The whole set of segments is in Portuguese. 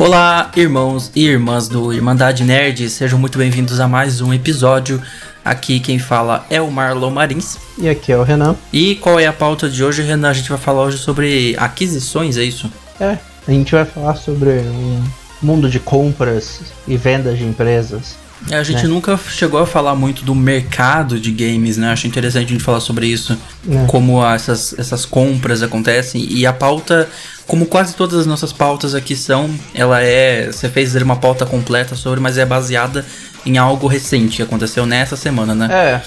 Olá, irmãos e irmãs do Irmandade Nerd, sejam muito bem-vindos a mais um episódio. Aqui quem fala é o Marlon Marins. E aqui é o Renan. E qual é a pauta de hoje, Renan? A gente vai falar hoje sobre aquisições, é isso? É, a gente vai falar sobre um mundo de compras e vendas de empresas. É, a gente né? nunca chegou a falar muito do mercado de games, né? Acho interessante a gente falar sobre isso. É. Como essas, essas compras acontecem. E a pauta, como quase todas as nossas pautas aqui são, ela é. Você fez uma pauta completa sobre, mas é baseada em algo recente que aconteceu nessa semana, né? É.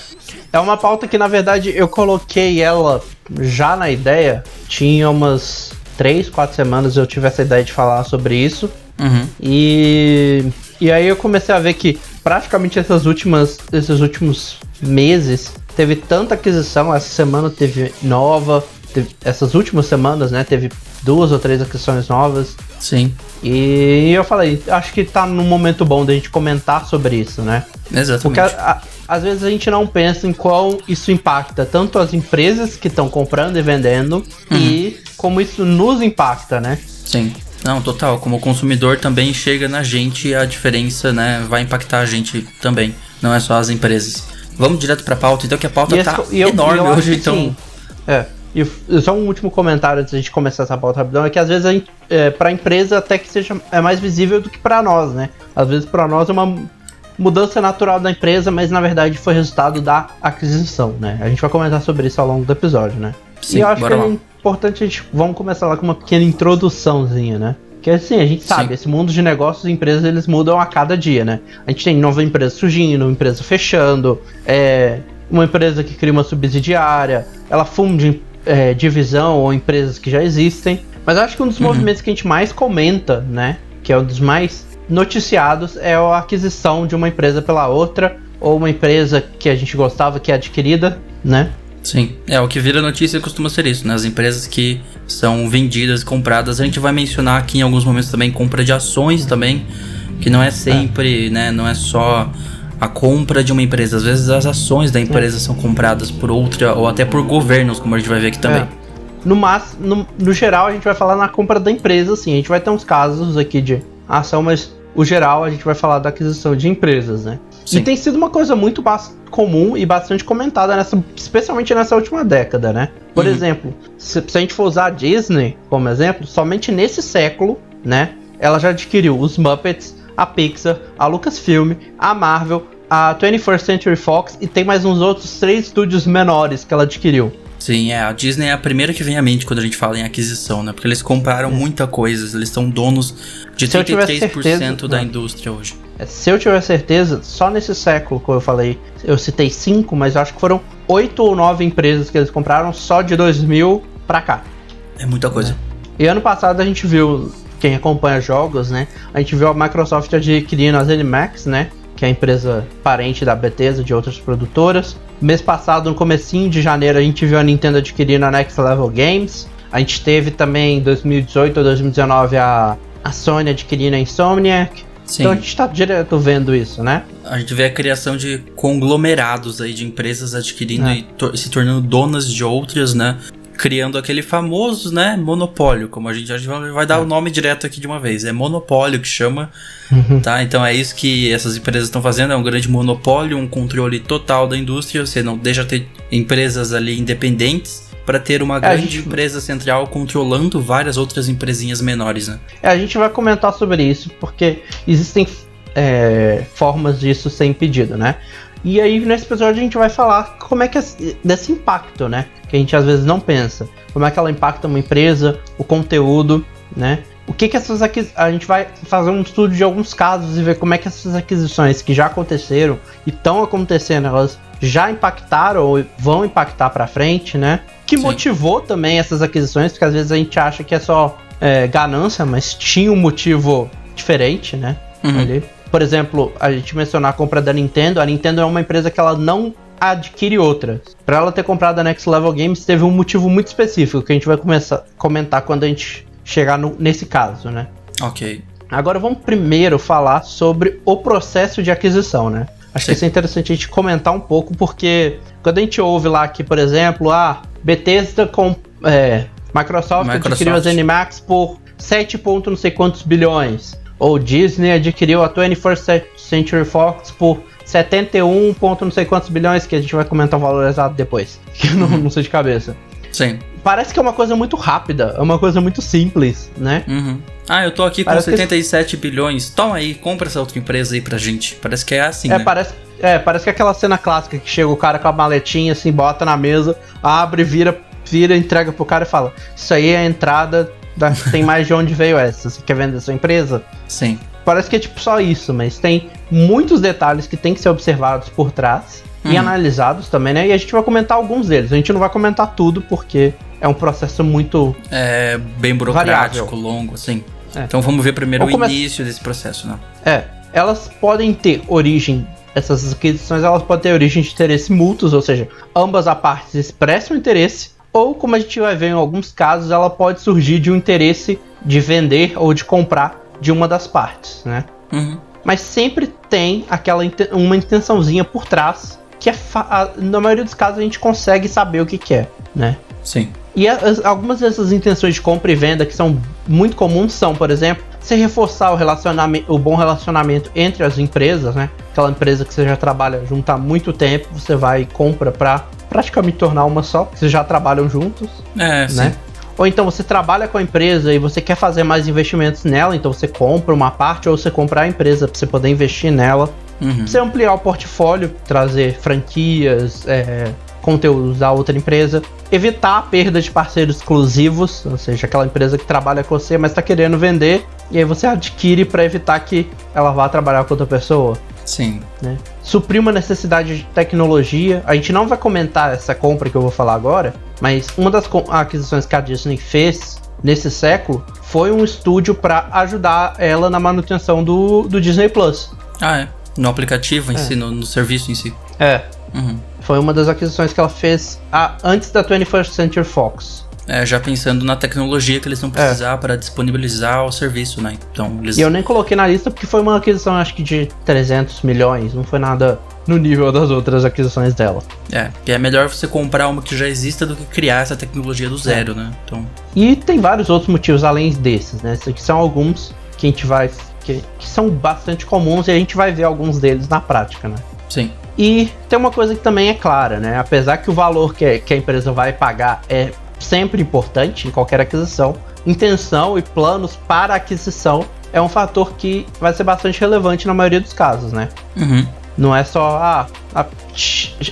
É uma pauta que, na verdade, eu coloquei ela já na ideia. Tinha umas três, quatro semanas eu tive essa ideia de falar sobre isso. Uhum. E, e aí eu comecei a ver que praticamente essas últimas, esses últimos meses teve tanta aquisição. Essa semana teve nova, teve, essas últimas semanas, né? Teve duas ou três aquisições novas. Sim. E eu falei, acho que tá num momento bom da gente comentar sobre isso, né? Exatamente. Porque a, a, às vezes a gente não pensa em qual isso impacta tanto as empresas que estão comprando e vendendo uhum. e como isso nos impacta, né? Sim. Não, total. Como consumidor também chega na gente a diferença, né? Vai impactar a gente também. Não é só as empresas. Vamos direto pra pauta, então que a pauta e tá esse, enorme eu, eu hoje, então. Sim. É. E só um último comentário antes de a gente começar essa pauta rapidão, é que às vezes a gente, é, pra empresa até que seja é mais visível do que para nós, né? Às vezes para nós é uma mudança natural da empresa, mas na verdade foi resultado da aquisição, né? A gente vai comentar sobre isso ao longo do episódio, né? Sim, e eu acho que lá. é importante a gente. Vamos começar lá com uma pequena introduçãozinha, né? Que assim, a gente sabe, Sim. esse mundo de negócios e empresas eles mudam a cada dia, né? A gente tem nova empresa surgindo, empresa fechando, é, uma empresa que cria uma subsidiária, ela funde é, divisão ou empresas que já existem. Mas acho que um dos uhum. movimentos que a gente mais comenta, né? Que é um dos mais noticiados, é a aquisição de uma empresa pela outra, ou uma empresa que a gente gostava que é adquirida, né? Sim, é o que vira notícia costuma ser isso, né? As empresas que são vendidas, compradas, a gente vai mencionar aqui em alguns momentos também compra de ações também, que não é sempre, é. né? Não é só a compra de uma empresa, às vezes as ações da empresa é. são compradas por outra ou até por governos, como a gente vai ver aqui também. É. No, mas, no, no geral, a gente vai falar na compra da empresa, assim. A gente vai ter uns casos aqui de ação, mas o geral a gente vai falar da aquisição de empresas, né? Sim. E tem sido uma coisa muito comum e bastante comentada, nessa, especialmente nessa última década, né? Por uhum. exemplo, se, se, a gente for usar a Disney como exemplo, somente nesse século, né? Ela já adquiriu os Muppets, a Pixar, a Lucasfilm, a Marvel, a 21st Century Fox e tem mais uns outros três estúdios menores que ela adquiriu. Sim, é, a Disney é a primeira que vem à mente quando a gente fala em aquisição, né? Porque eles compraram é. muita coisa, eles são donos de se 33% certeza, da não. indústria hoje. É, se eu tiver certeza, só nesse século, como eu falei, eu citei cinco, mas eu acho que foram oito ou nove empresas que eles compraram só de 2000 pra cá. É muita coisa. É. E ano passado a gente viu, quem acompanha jogos, né? A gente viu a Microsoft adquirindo a ZeniMax, né? Que é a empresa parente da Bethesda de outras produtoras. Mês passado, no comecinho de janeiro, a gente viu a Nintendo adquirindo a Next Level Games. A gente teve também em 2018 ou 2019 a, a Sony adquirindo a Insomniac. Sim. Então a gente está direto vendo isso, né? A gente vê a criação de conglomerados aí de empresas adquirindo é. e to se tornando donas de outras, né? Criando aquele famoso, né, monopólio, como a gente, a gente vai dar é. o nome direto aqui de uma vez, é monopólio que chama, uhum. tá? Então é isso que essas empresas estão fazendo, é um grande monopólio, um controle total da indústria, você não deixa ter empresas ali independentes para ter uma é, grande gente... empresa central controlando várias outras empresinhas menores, né? É, a gente vai comentar sobre isso porque existem é, formas disso ser impedido, né? E aí, nesse episódio, a gente vai falar como é que é desse impacto, né? Que a gente às vezes não pensa. Como é que ela impacta uma empresa, o conteúdo, né? O que que essas aquisições. A gente vai fazer um estudo de alguns casos e ver como é que essas aquisições que já aconteceram e estão acontecendo, elas já impactaram ou vão impactar para frente, né? Que Sim. motivou também essas aquisições, porque às vezes a gente acha que é só é, ganância, mas tinha um motivo diferente, né? Uhum. Ali por exemplo, a gente mencionar a compra da Nintendo, a Nintendo é uma empresa que ela não adquire outra. Para ela ter comprado a Next Level Games, teve um motivo muito específico que a gente vai começar comentar quando a gente chegar no, nesse caso, né? Ok. Agora vamos primeiro falar sobre o processo de aquisição, né? Acho Sim. que isso é interessante a gente comentar um pouco, porque quando a gente ouve lá que, por exemplo, a ah, Bethesda com é, Microsoft, Microsoft adquiriu a ZeniMax por 7 pontos não sei quantos bilhões. Ou Disney adquiriu a 21st Century Fox por 71 ponto não sei quantos bilhões, que a gente vai comentar o valor exato depois, que eu não, não sei de cabeça. Sim. Parece que é uma coisa muito rápida, é uma coisa muito simples, né? Uhum. Ah, eu tô aqui com Parece que- 77 bilhões. Toma aí, compra essa outra empresa aí pra gente. Parece que é assim, É, né? parece, é, parece que é aquela cena clássica que chega o cara com a maletinha, assim, bota na mesa, abre, vira, vira, entrega pro cara e fala: Isso aí é a entrada, tem mais de onde veio essa. Você quer vender sua empresa? Sim. Parece que é tipo só isso, mas tem muitos detalhes que tem que ser observados por trás e Uhum. analisados também, né? E a gente vai comentar alguns deles. A gente não vai comentar tudo porque é um processo muito. É bem burocrático, Variável. longo, assim. É. Então vamos ver primeiro Vamos o come- início desse processo, né? É, elas podem ter origem. Essas aquisições elas podem ter origem de interesse mútuos, ou seja, ambas as partes expressam interesse, ou como a gente vai ver em alguns casos, ela pode surgir de um interesse de vender ou de comprar de uma das partes, né? Uhum. Mas sempre tem aquela uma intençãozinha por trás que é na maioria dos casos a gente consegue saber o que, que é, né? Sim. E as- algumas dessas intenções de compra e venda que são muito comuns são, por exemplo, você reforçar o relacionamento, o bom relacionamento entre as empresas, né? Aquela empresa que você já trabalha junto há muito tempo, você vai e compra pra praticamente tornar uma só, vocês já trabalham juntos, É, sim. né? Ou então você trabalha com a empresa e você quer fazer mais investimentos nela, então você compra uma parte ou você compra a empresa pra você poder investir nela. Uhum. Você ampliar o portfólio, trazer franquias, é, conteúdos da outra empresa, evitar a perda de parceiros exclusivos, ou seja, aquela empresa que trabalha com você, mas está querendo vender, e aí você adquire para evitar que ela vá trabalhar com outra pessoa. Sim. Né? Suprir uma necessidade de tecnologia. A gente não vai comentar essa compra que eu vou falar agora, mas uma das aquisições que a Disney fez nesse século foi um estúdio para ajudar ela na manutenção do, do Disney Plus. Ah, é. No aplicativo em É. si, no, no serviço em si. É, Uhum. Foi uma das aquisições que ela fez a- antes da 21st Century Fox. É, já pensando na tecnologia que eles vão precisar para disponibilizar o serviço, né? Então, eles. E eu nem coloquei na lista porque foi uma aquisição, acho que de 300 milhões. Não foi nada no nível das outras aquisições dela. É, que é melhor você comprar uma que já exista do que criar essa tecnologia do zero, né? Então. E tem vários outros motivos além desses, né? Esses aqui são alguns que a gente vai. Que, que são bastante comuns e a gente vai ver alguns deles na prática, né? Sim. E tem uma coisa que também é clara, né? Apesar que o valor que, que a empresa vai pagar é sempre importante em qualquer aquisição, intenção e planos para aquisição é um fator que vai ser bastante relevante na maioria dos casos, né? Uhum. Não é só ah, a,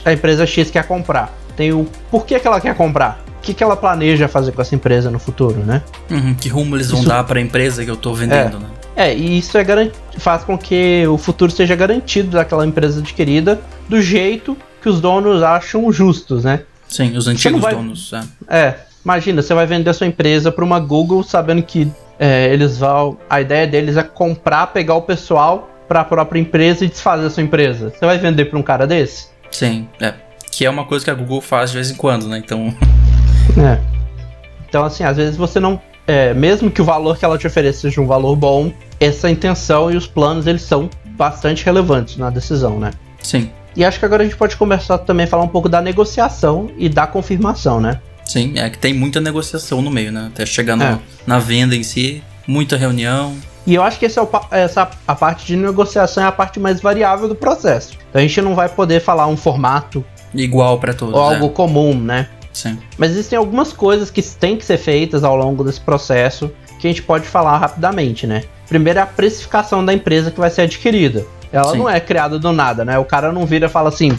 a empresa X quer comprar. Tem o porquê que ela quer comprar. O que, que ela planeja fazer com essa empresa no futuro, né? Uhum. Que rumo eles vão Isso- dar para a empresa que eu tô vendendo, né? É, e isso é faz com que o futuro seja garantido daquela empresa adquirida do jeito que os donos acham justos, né? Sim, os antigos vai- donos. É. É, imagina, você vai vender a sua empresa para uma Google sabendo que é, eles vão. A ideia deles é comprar, pegar o pessoal para a própria empresa e desfazer a sua empresa. Você vai vender para um cara desse? Sim, é. Que é uma coisa que a Google faz de vez em quando, né? Então. É. Então, assim, às vezes você não. É, mesmo que o valor que ela te ofereça seja um valor bom, essa intenção e os planos eles são bastante relevantes na decisão, né? Sim. E acho que agora a gente pode começar também a falar um pouco da negociação e da confirmação, né? Sim, é que tem muita negociação no meio, né? Até chegar no- É. na venda em si, muita reunião. E eu acho que é o essa a parte de negociação é a parte mais variável do processo. Então a gente não vai poder falar um formato Igual para todos. ou é. algo comum, né? Sim. Mas existem algumas coisas que têm que ser feitas ao longo desse processo que a gente pode falar rapidamente, né? Primeiro é a precificação da empresa que vai ser adquirida. Ela Sim. não é criada do nada, né? O cara não vira e fala assim: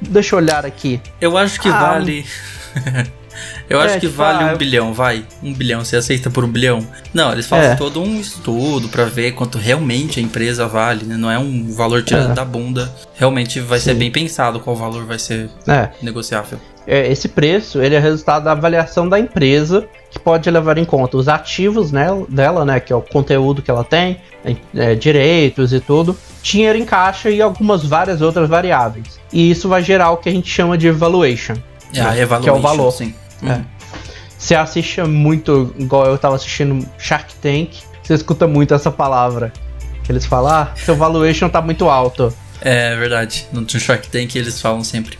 deixa eu olhar aqui. Eu acho que Ah, vale. Eu É, acho que tipo, vale ah, um bilhão, vai. Um bilhão, você aceita por um bilhão? Não, eles fazem É. todo um estudo pra ver quanto realmente a empresa vale, né? Não é um valor tirado É. da bunda. Realmente vai ser Sim. bem pensado qual valor vai ser É, negociável. é, esse preço ele é resultado da avaliação da empresa que pode levar em conta os ativos nela, dela, né, que é o conteúdo que ela tem, é, direitos e tudo, dinheiro em caixa e algumas várias outras variáveis. E isso vai gerar o que a gente chama de valuation. É a que é o valor. sim. É. Você assiste muito, igual eu tava assistindo Shark Tank, você escuta muito essa palavra. Eles falam, ah, seu valuation tá muito alto. É verdade. No Shark Tank eles falam sempre.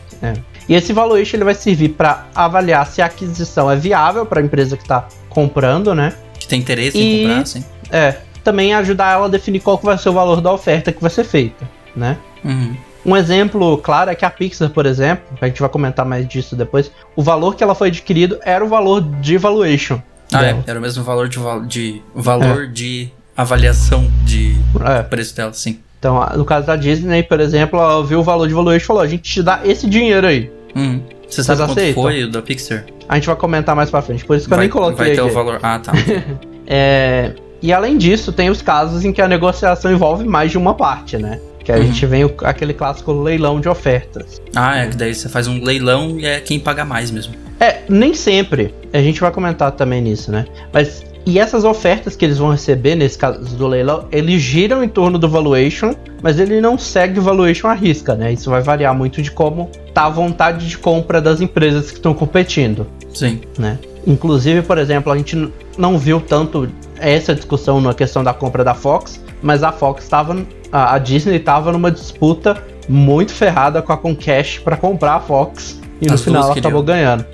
E esse valuation ele vai servir para avaliar se a aquisição é viável para a empresa que está comprando, né? Que tem interesse E- em comprar, sim. É. também ajudar ela a definir qual que vai ser o valor da oferta que vai ser feita, né? Uhum. Um exemplo claro é que a Pixar, por exemplo, a gente vai comentar mais disso depois, o valor que ela foi adquirido era o valor de valuation. Ah, é, era o mesmo valor de, de valor de avaliação de É. preço dela, sim. Então, no caso da Disney, por exemplo, ela viu o valor de valuation e falou: a gente te dá esse dinheiro aí. Uhum. Você sabe quanto aceitam? foi o da Pixar? A gente vai comentar mais pra frente, por isso que eu vai nem coloquei vai ter aqui. o valor. Ah, tá. É, e além disso, tem os casos em que a negociação envolve mais de uma parte, né? Que a Uhum. gente vem o- aquele clássico leilão de ofertas. ah, é que daí você faz um leilão e é quem paga mais mesmo. É, nem sempre. A gente vai comentar também nisso, né? Mas e essas ofertas que eles vão receber nesse caso do leilão, eles giram em torno do valuation, mas ele não segue o valuation à risca, né? Isso vai variar muito de como tá a vontade de compra das empresas que estão competindo, Sim. né? Inclusive, por exemplo, a gente não viu tanto essa discussão na questão da compra da Fox, mas a Fox estava, a a Disney estava numa disputa muito ferrada com a Comcast para comprar a Fox e no As final ela acabou ganhando.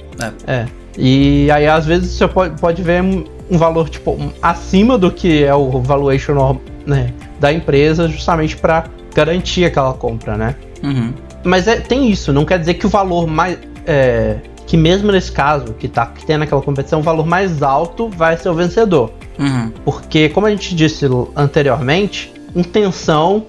É. E aí, às vezes, você pode, pode ver um, valor, tipo, acima do que é o valuation né, da empresa, justamente para garantir aquela compra, né? Uhum. Mas é- tem isso, não quer dizer que o valor mais. é, que mesmo nesse caso, que, tá, que tem naquela competição, o valor mais alto vai ser o vencedor. Uhum. Porque, como a gente disse anteriormente, intenção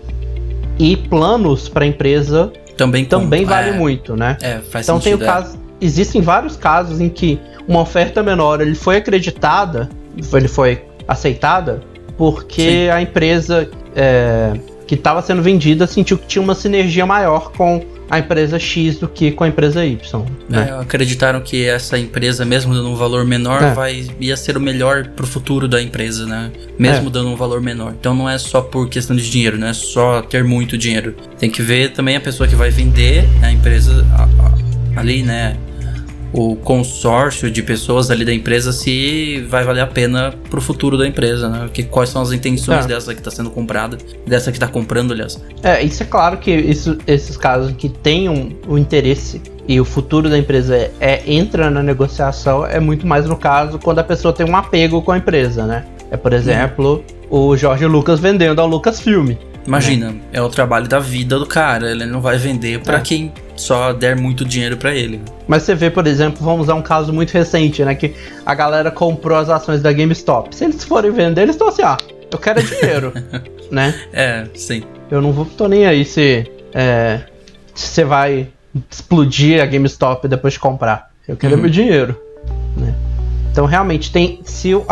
e planos para a empresa Também também conta. vale é, muito, né? É, faz Então tem o sentido. é. caso. Existem vários casos em que uma oferta menor ele foi acreditada, ele foi aceitada, porque a empresa é, que estava sendo vendida sentiu que tinha uma sinergia maior com a empresa X do que com a empresa Y. Né? É, acreditaram que essa empresa, mesmo dando um valor menor, É. vai, ia ser o melhor pro futuro da empresa, né? Mesmo dando um valor menor. Então não é só por questão de dinheiro, não é só ter muito dinheiro. Tem que ver também a pessoa que vai vender a empresa a- a- ali, né? O consórcio de pessoas ali da empresa se vai valer a pena pro futuro da empresa, né? Que, quais são as intenções É. dessa que tá sendo comprada, dessa que tá comprando, aliás. É, isso é claro que isso- esses casos que tenham o interesse e o futuro da empresa é, é- entra na negociação é muito mais no caso quando a pessoa tem um apego com a empresa, né? É, por exemplo, o Jorge Lucas vendendo ao Lucasfilm. Imagina, é. o trabalho da vida do cara. Ele não vai vender pra É. quem só der muito dinheiro pra ele. Mas você vê, por exemplo, vamos usar um caso muito recente, né? Que a galera comprou as ações da GameStop. Se eles forem vender, eles estão assim, ah, eu quero é dinheiro, né? É, sim. Eu não vou, tô nem aí se é, se você vai explodir a GameStop depois de comprar. Eu quero é Uhum. meu dinheiro, né? Então realmente tem, se o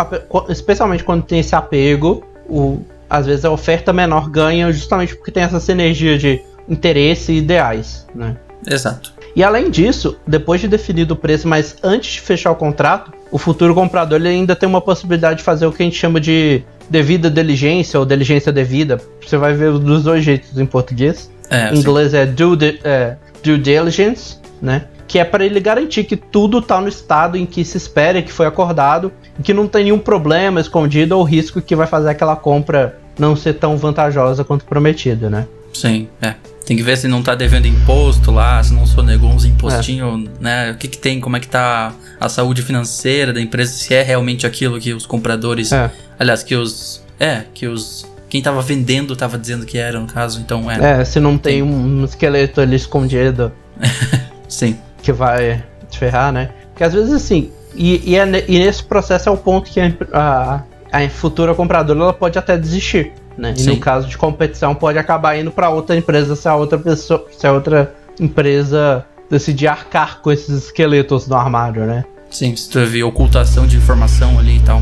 especialmente quando tem esse apego, o, às vezes a oferta menor ganha justamente porque tem essa sinergia de interesse e ideais, né? Exato. E além disso, depois de definido o preço, mas antes de fechar o contrato, o futuro comprador ele ainda tem uma possibilidade de fazer o que a gente chama de devida diligência ou diligência devida. Você vai ver dos dois jeitos em português. É, Em inglês é due, é, due diligence, né? Que é para ele garantir que tudo tá no estado em que se espera que foi acordado e que não tem nenhum problema escondido ou risco que vai fazer aquela compra não ser tão vantajosa quanto prometido, né? Sim, é. Tem que ver se não tá devendo imposto lá, se não sonegou uns impostinhos, né? O que que tem, como é que tá a saúde financeira da empresa, se é realmente aquilo que os compradores... É. Aliás, que os... É, que os... Quem tava vendendo tava dizendo que era, no caso, então é. É, se não tem um esqueleto ali escondido Sim. Que vai te ferrar, né? Porque às vezes assim, e, e, é e nesse processo é o ponto que a, a, a futura compradora ela pode até desistir, né? E Sim. no caso de competição pode acabar indo para outra empresa se a outra pessoa, se a outra empresa decidir arcar com esses esqueletos no armário, né? Sim, se teve ocultação de informação ali e tal.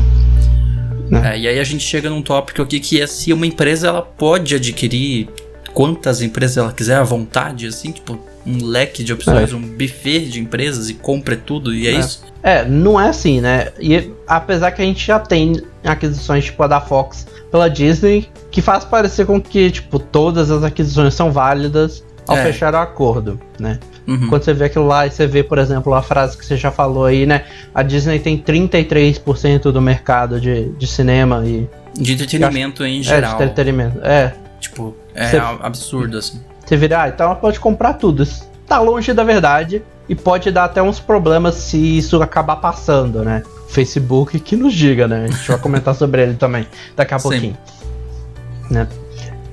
Né. É, e aí a gente chega num tópico aqui que é se uma empresa ela pode adquirir quantas empresas ela quiser à vontade, assim, tipo, um leque de opções, É. um buffet de empresas e compre tudo, e é, É. isso? É, não é assim, né? E apesar que a gente já tem aquisições tipo a da Fox pela Disney, que faz parecer com que, tipo, todas as aquisições são válidas ao É. fechar o acordo, né? Uhum. Quando você vê aquilo lá e você vê, por exemplo, a frase que você já falou aí, né? A Disney tem 33% do mercado de, de cinema e De entretenimento em é, de geral. entretenimento. É, tipo, é Você- absurdo, assim. Você vira, ah, então ela pode comprar tudo. Isso tá longe da verdade e pode dar até uns problemas se isso acabar passando, né? Facebook que nos diga, né? A gente vai comentar sobre ele também daqui a Sim. pouquinho. né?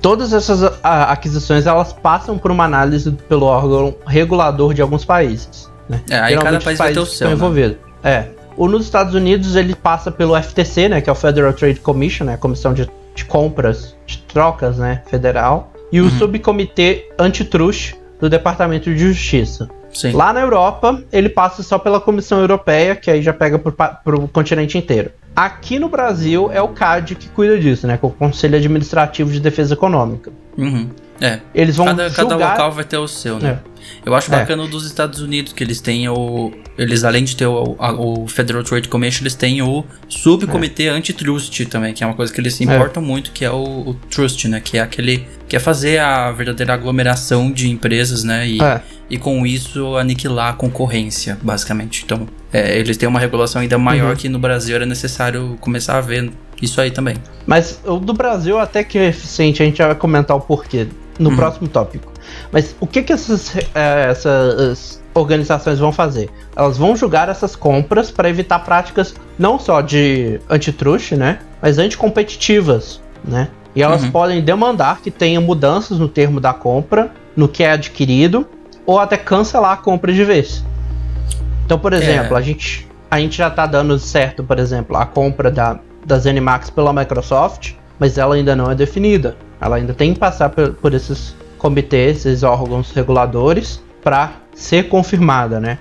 Todas essas aquisições elas passam por uma análise pelo órgão regulador de alguns países. Né? É, aí cada país vai ter o seu. Né? É. O nos Estados Unidos ele passa pelo FTC, né, que é o Federal Trade Commission, né, a Comissão de, de Compras, de Trocas, né, federal, e o uhum. Subcomitê Antitrust do Departamento de Justiça. Sim. Lá na Europa, ele passa só pela Comissão Europeia, que aí já pega para o continente inteiro. Aqui no Brasil é o CAD que cuida disso, né? Que é o Conselho Administrativo de Defesa Econômica. Uhum. É. Eles vão cada, julgar... cada local vai ter o seu, né? É. Eu acho é. bacana é. dos Estados Unidos que eles têm o. Eles, além de ter o, a, o Federal Trade Commission, eles têm o subcomitê é. antitrust também, que é uma coisa que eles se é. importam muito, que é o, o, trust, né? Que é aquele. Que é fazer a verdadeira aglomeração de empresas, né? E, é. e com isso aniquilar a concorrência, basicamente. Então, é, eles têm uma regulação ainda maior uhum. que no Brasil era necessário começar a ver isso aí também. Mas o do Brasil até que é eficiente, a gente vai comentar o porquê no uhum. próximo tópico. Mas o que, que essas, é, essas organizações vão fazer? Elas vão julgar essas compras para evitar práticas não só de antitruste, né? Mas anticompetitivas, né? E elas uhum. podem demandar que tenha mudanças no termo da compra, no que é adquirido, ou até cancelar a compra de vez. Então, por exemplo, é. a, gente, a gente já está dando certo, por exemplo, a compra da, da ZeniMax pela Microsoft, mas ela ainda não é definida. Ela ainda tem que passar por, por esses comitês, esses órgãos reguladores, para ser confirmada, né?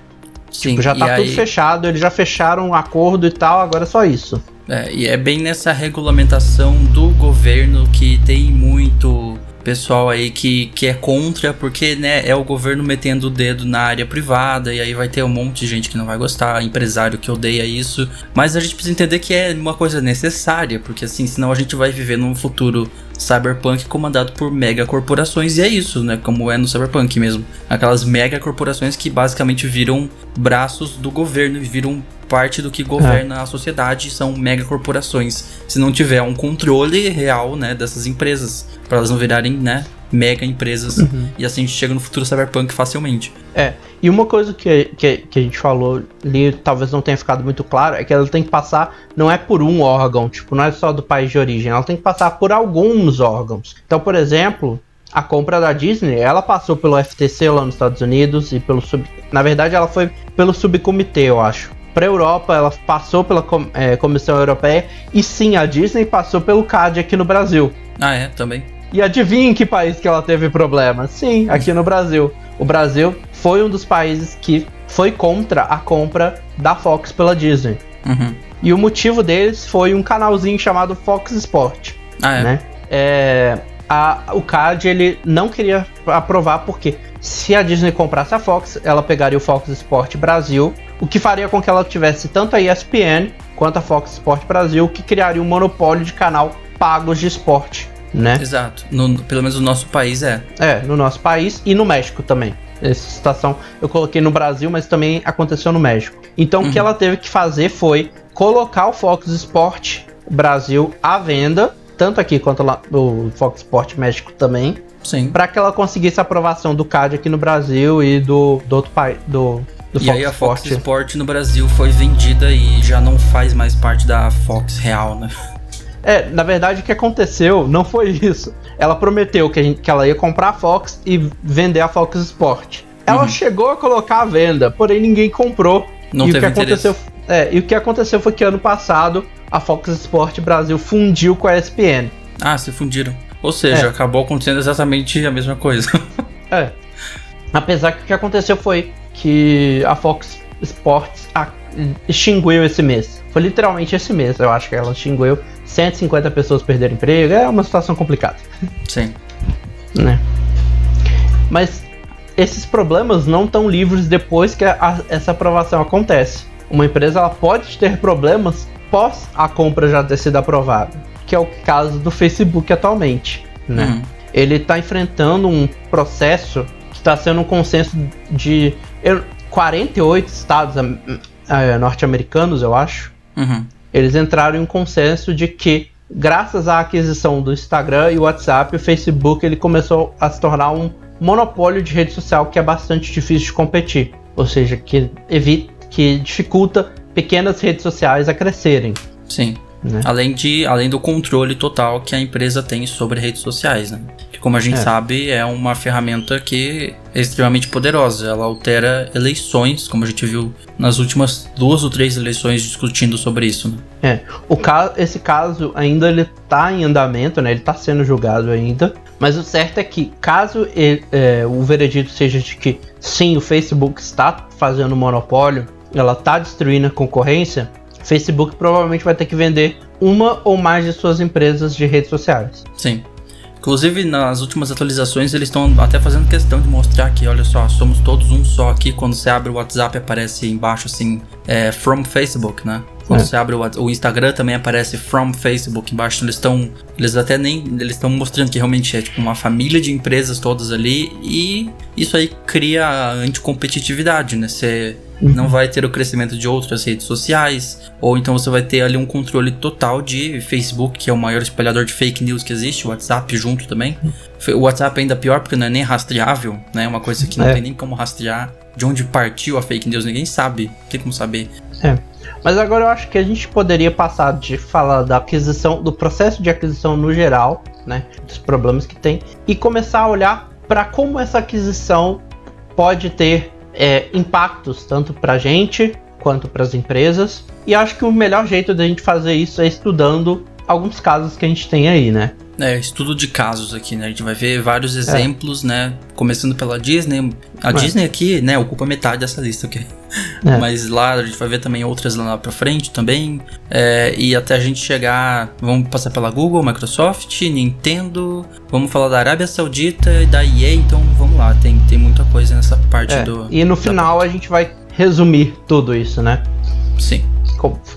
Sim, tipo, já tá tudo aí... fechado, eles já fecharam um acordo e tal, agora é só isso. É, e é bem nessa regulamentação do governo que tem muito pessoal aí que, que é contra, porque né, é o governo metendo o dedo na área privada, e aí vai ter um monte de gente que não vai gostar, empresário que odeia isso. Mas a gente precisa entender que é uma coisa necessária, porque assim, senão a gente vai viver num futuro cyberpunk comandado por mega corporações, e é isso, né? Como é no cyberpunk mesmo. Aquelas mega corporações que basicamente viram braços do governo e viram parte do que governa é. a sociedade são megacorporações. Se não tiver um controle real, né, dessas empresas, para elas não virarem, né, mega empresas uhum. e assim a gente chega no futuro cyberpunk facilmente. É, e uma coisa que, que, que, a gente falou ali, talvez não tenha ficado muito claro, é que ela tem que passar, não é por um órgão, tipo, não é só do país de origem, ela tem que passar por alguns órgãos. Então, por exemplo, a compra da Disney, ela passou pelo FTC lá nos Estados Unidos e pelo sub... Na verdade, ela foi pelo subcomitê, eu acho para Europa, ela passou pela é, Comissão Europeia e sim, a Disney passou pelo CAD aqui no Brasil. Ah, é? Também. E adivinha em que país que ela teve problema? Sim, aqui no Brasil. O Brasil foi um dos países que foi contra a compra da Fox pela Disney. Uhum. E o motivo deles foi um canalzinho chamado Fox Sport. Ah, é? Né? É, a, o CAD ele não queria aprovar porque se a Disney comprasse a Fox, ela pegaria o Fox Sport Brasil, o que faria com que ela tivesse tanto a ESPN quanto a Fox Sport Brasil, que criaria um monopólio de canal pagos de esporte, né? Exato. No, pelo menos no nosso país é. É, no nosso país e no México também. Essa situação eu coloquei no Brasil, mas também aconteceu no México. Então uhum. o que uhum. ela teve que fazer foi colocar o Fox Sport Brasil à venda, tanto aqui quanto lá no Fox Sport México também, Sim. Para que ela conseguisse a aprovação do CAD aqui no Brasil e do, do outro país. Do, do e Fox aí a Fox Sport. Sport no Brasil foi vendida e já não faz mais parte da Fox real, né? É, na verdade o que aconteceu não foi isso. Ela prometeu que, gente, que ela ia comprar a Fox e vender a Fox Sport. Ela uhum. chegou a colocar à venda, porém ninguém comprou. Não e teve o que aconteceu, é, e o que aconteceu foi que ano passado a Fox Sport Brasil fundiu com a ESPN. Ah, se fundiram. Ou seja, é. acabou acontecendo exatamente a mesma coisa. é. Apesar que o que aconteceu foi que a Fox Sports extinguiu esse mês. Foi literalmente esse mês, eu acho que ela extinguiu. 150 pessoas perderam emprego. É uma situação complicada. Sim. Né? Mas esses problemas não estão livres depois que a, essa aprovação acontece. Uma empresa ela pode ter problemas pós a compra já ter sido aprovada que é o caso do Facebook atualmente. Né? Uhum. Ele está enfrentando um processo que está sendo um consenso de 48 estados uh, norte-americanos, eu acho. Uhum. Eles entraram em um consenso de que, graças à aquisição do Instagram e WhatsApp, o Facebook ele começou a se tornar um monopólio de rede social que é bastante difícil de competir. Ou seja, que evita, que dificulta pequenas redes sociais a crescerem. Sim. Né? Além, de, além do controle total que a empresa tem sobre redes sociais, né? Que, como a gente é. sabe, é uma ferramenta que é extremamente poderosa. Ela altera eleições, como a gente viu nas últimas duas ou três eleições discutindo sobre isso. Né? É, o ca esse caso ainda ele tá em andamento, né? Ele está sendo julgado ainda. Mas o certo é que, caso ele, é, o veredito seja de que sim, o Facebook está fazendo monopólio, ela está destruindo a concorrência, Facebook provavelmente vai ter que vender uma ou mais de suas empresas de redes sociais. Sim. Inclusive, nas últimas atualizações, eles estão até fazendo questão de mostrar que, olha só, somos todos um só aqui. Quando você abre o WhatsApp, aparece embaixo assim, é, from Facebook, né? Quando é. você abre o, o, Instagram também aparece from Facebook embaixo. Eles estão. Eles até nem. Eles estão mostrando que realmente é tipo uma família de empresas todas ali. E isso aí cria anticompetitividade, né? Você. Não vai ter o crescimento de outras redes sociais. Ou então você vai ter ali um controle total de Facebook, que é o maior espalhador de fake news que existe, o WhatsApp junto também. O WhatsApp é ainda pior porque não é nem rastreável, né? É uma coisa que não é. tem nem como rastrear de onde partiu a fake news, ninguém sabe, não tem como saber. É. Mas agora eu acho que a gente poderia passar de falar da aquisição, do processo de aquisição no geral, né, dos problemas que tem, e começar a olhar para como essa aquisição pode ter é, impactos tanto para a gente quanto para as empresas. E acho que o melhor jeito da gente fazer isso é estudando alguns casos que a gente tem aí, né? É, estudo de casos aqui, né? A gente vai ver vários é. exemplos, é. né? Começando pela Disney. A é. Disney aqui, né, ocupa metade dessa lista aqui. É. Mas lá a gente vai ver também outras lá pra frente também. É, e até a gente chegar. Vamos passar pela Google, Microsoft, Nintendo. Vamos falar da Arábia Saudita e da EA. Então vamos lá, tem, tem muita coisa nessa parte é, do. E no final a gente vai resumir tudo isso, né? Sim.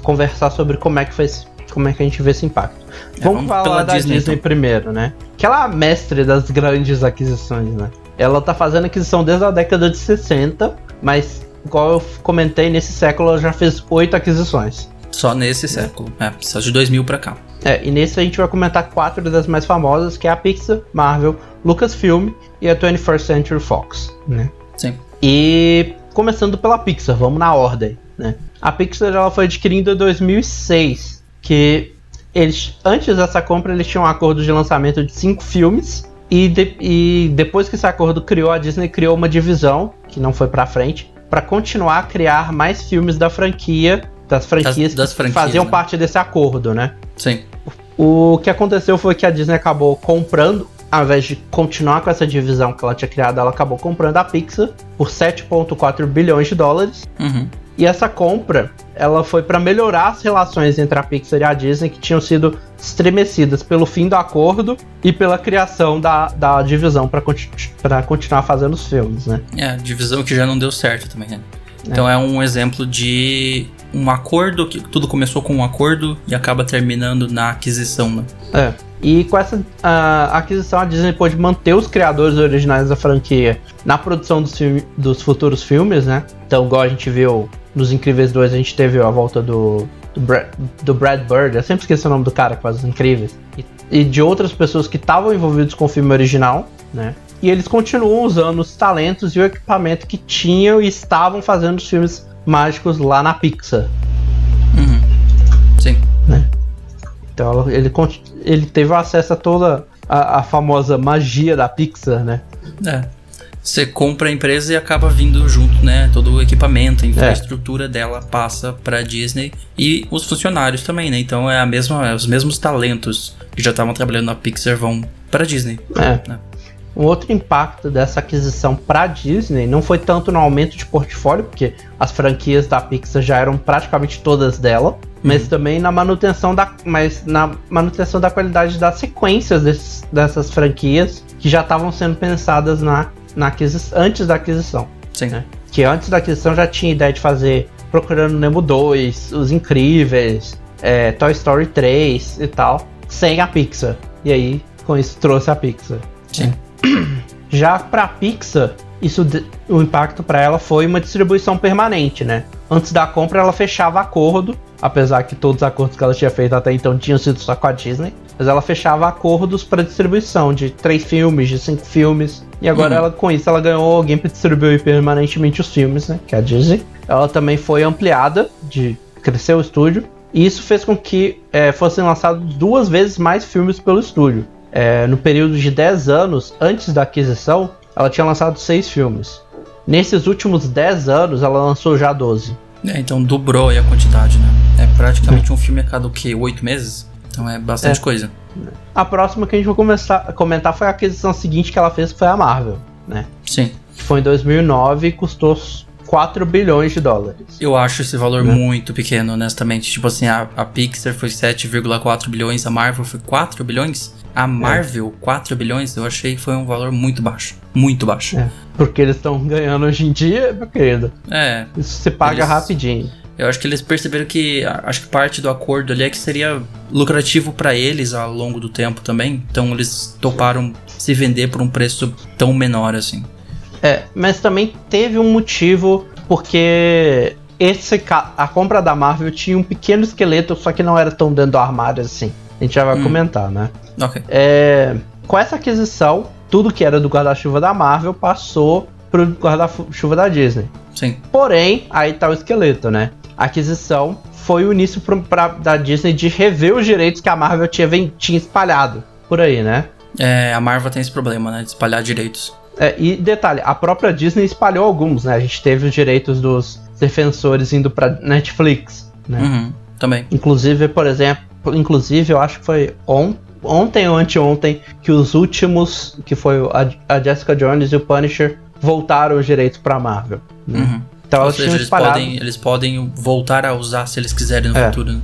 Conversar sobre como é que foi como é que a gente vê esse impacto. É, vamos, vamos falar da Disney, Disney então. primeiro, né? Que ela é a mestre das grandes aquisições, né? Ela tá fazendo aquisição desde a década de 60, mas, igual eu comentei, nesse século ela já fez oito aquisições. Só nesse é. século, é, só de 2000 para cá. É, e nesse a gente vai comentar quatro das mais famosas, que é a Pixar, Marvel, Lucasfilm e a 21st Century Fox, né? Sim. E começando pela Pixar, vamos na ordem, né? A Pixar ela foi adquirida em 2006, que eles, antes dessa compra, eles tinham um acordo de lançamento de cinco filmes. E, de, e depois que esse acordo criou, a Disney criou uma divisão, que não foi pra frente, para continuar a criar mais filmes da franquia, das franquias das, das que franquias, faziam né? parte desse acordo, né? Sim. O que aconteceu foi que a Disney acabou comprando, ao invés de continuar com essa divisão que ela tinha criado, ela acabou comprando a Pixar por 7,4 bilhões de dólares. Uhum. E essa compra, ela foi para melhorar as relações entre a Pixar e a Disney que tinham sido estremecidas pelo fim do acordo e pela criação da, da divisão para continu continuar fazendo os filmes, né? É, divisão que já não deu certo também, né? Então é. é um exemplo de um acordo que tudo começou com um acordo e acaba terminando na aquisição, né? É. E com essa uh, aquisição, a Disney pôde manter os criadores originais da franquia na produção dos, dos futuros filmes, né? Então, igual a gente viu nos Incríveis 2 a gente teve a volta do, do, Brad, do Brad Bird, eu sempre esqueço o nome do cara que faz os Incríveis, e, e de outras pessoas que estavam envolvidos com o filme original, né? E eles continuam usando os talentos e o equipamento que tinham e estavam fazendo os filmes mágicos lá na Pixar. Uhum. Sim. Né? Então ele, ele teve acesso a toda a, a famosa magia da Pixar, né? É. Você compra a empresa e acaba vindo junto, né? Todo o equipamento, a é. infraestrutura é. dela passa para Disney e os funcionários também, né? Então é a mesma, é os mesmos talentos que já estavam trabalhando na Pixar vão para Disney. É. Né? Um outro impacto dessa aquisição para Disney não foi tanto no aumento de portfólio, porque as franquias da Pixar já eram praticamente todas dela, mas uhum. também na manutenção da, mas na manutenção da qualidade das sequências desses, dessas franquias que já estavam sendo pensadas na na antes da aquisição. Sim. Né? Que antes da aquisição já tinha ideia de fazer Procurando Nemo 2, Os Incríveis, é, Toy Story 3 e tal, sem a Pixar. E aí, com isso, trouxe a Pixar. Sim. Já pra Pixar, isso o impacto para ela foi uma distribuição permanente, né? Antes da compra ela fechava acordo, apesar que todos os acordos que ela tinha feito até então tinham sido só com a Disney, mas ela fechava acordos para distribuição de três filmes, de cinco filmes, e agora uhum. ela com isso ela ganhou alguém para distribuir permanentemente os filmes, né? Que é a Disney. Ela também foi ampliada de crescer o estúdio E isso fez com que é, fossem lançados duas vezes mais filmes pelo estúdio. É, no período de 10 anos antes da aquisição, ela tinha lançado 6 filmes. Nesses últimos 10 anos, ela lançou já 12. É, então dobrou aí a quantidade, né? É praticamente um filme a cada o quê? 8 meses? Então é bastante É. coisa. A próxima que a gente vai começar a comentar foi a aquisição seguinte que ela fez, que foi a Marvel, né? Sim. Que foi em 2009 e custou 4 bilhões de dólares. Eu acho esse valor Né? muito pequeno, honestamente. Tipo assim, a, a Pixar foi 7,4 bilhões, a Marvel foi 4 bilhões. A Marvel, 4 bilhões, eu achei que foi um valor muito baixo. Muito baixo. É, porque eles estão ganhando hoje em dia, meu querido. É, Isso se paga Eles- rapidinho. Eu acho que eles perceberam que. Acho que parte do acordo ali é que seria lucrativo pra eles ao longo do tempo também. Então eles toparam se vender por um preço tão menor assim. É, mas também teve um motivo porque esse a compra da Marvel tinha um pequeno esqueleto, só que não era tão dentro do armário assim. A gente já vai Hum. comentar, né? Ok. É, com essa aquisição, tudo que era do guarda-chuva da Marvel passou pro guarda-chuva da Disney. Sim. Porém, aí tá o esqueleto, né? A aquisição foi o início pro- pra, da Disney de rever os direitos que a Marvel tinha, tinha espalhado por aí, né? É, a Marvel tem esse problema, né? De espalhar direitos. É, e detalhe, a própria Disney espalhou alguns, né? A gente teve os direitos dos defensores indo pra Netflix, né? Uhum, também. Inclusive, por exemplo, inclusive eu acho que foi on- ontem ou anteontem que os últimos, que foi a, a Jessica Jones e o Punisher, voltaram os direitos pra Marvel. né? Uhum. Então Ou elas seja, tinham eles podem, eles podem voltar a usar se eles quiserem no É. futuro. né?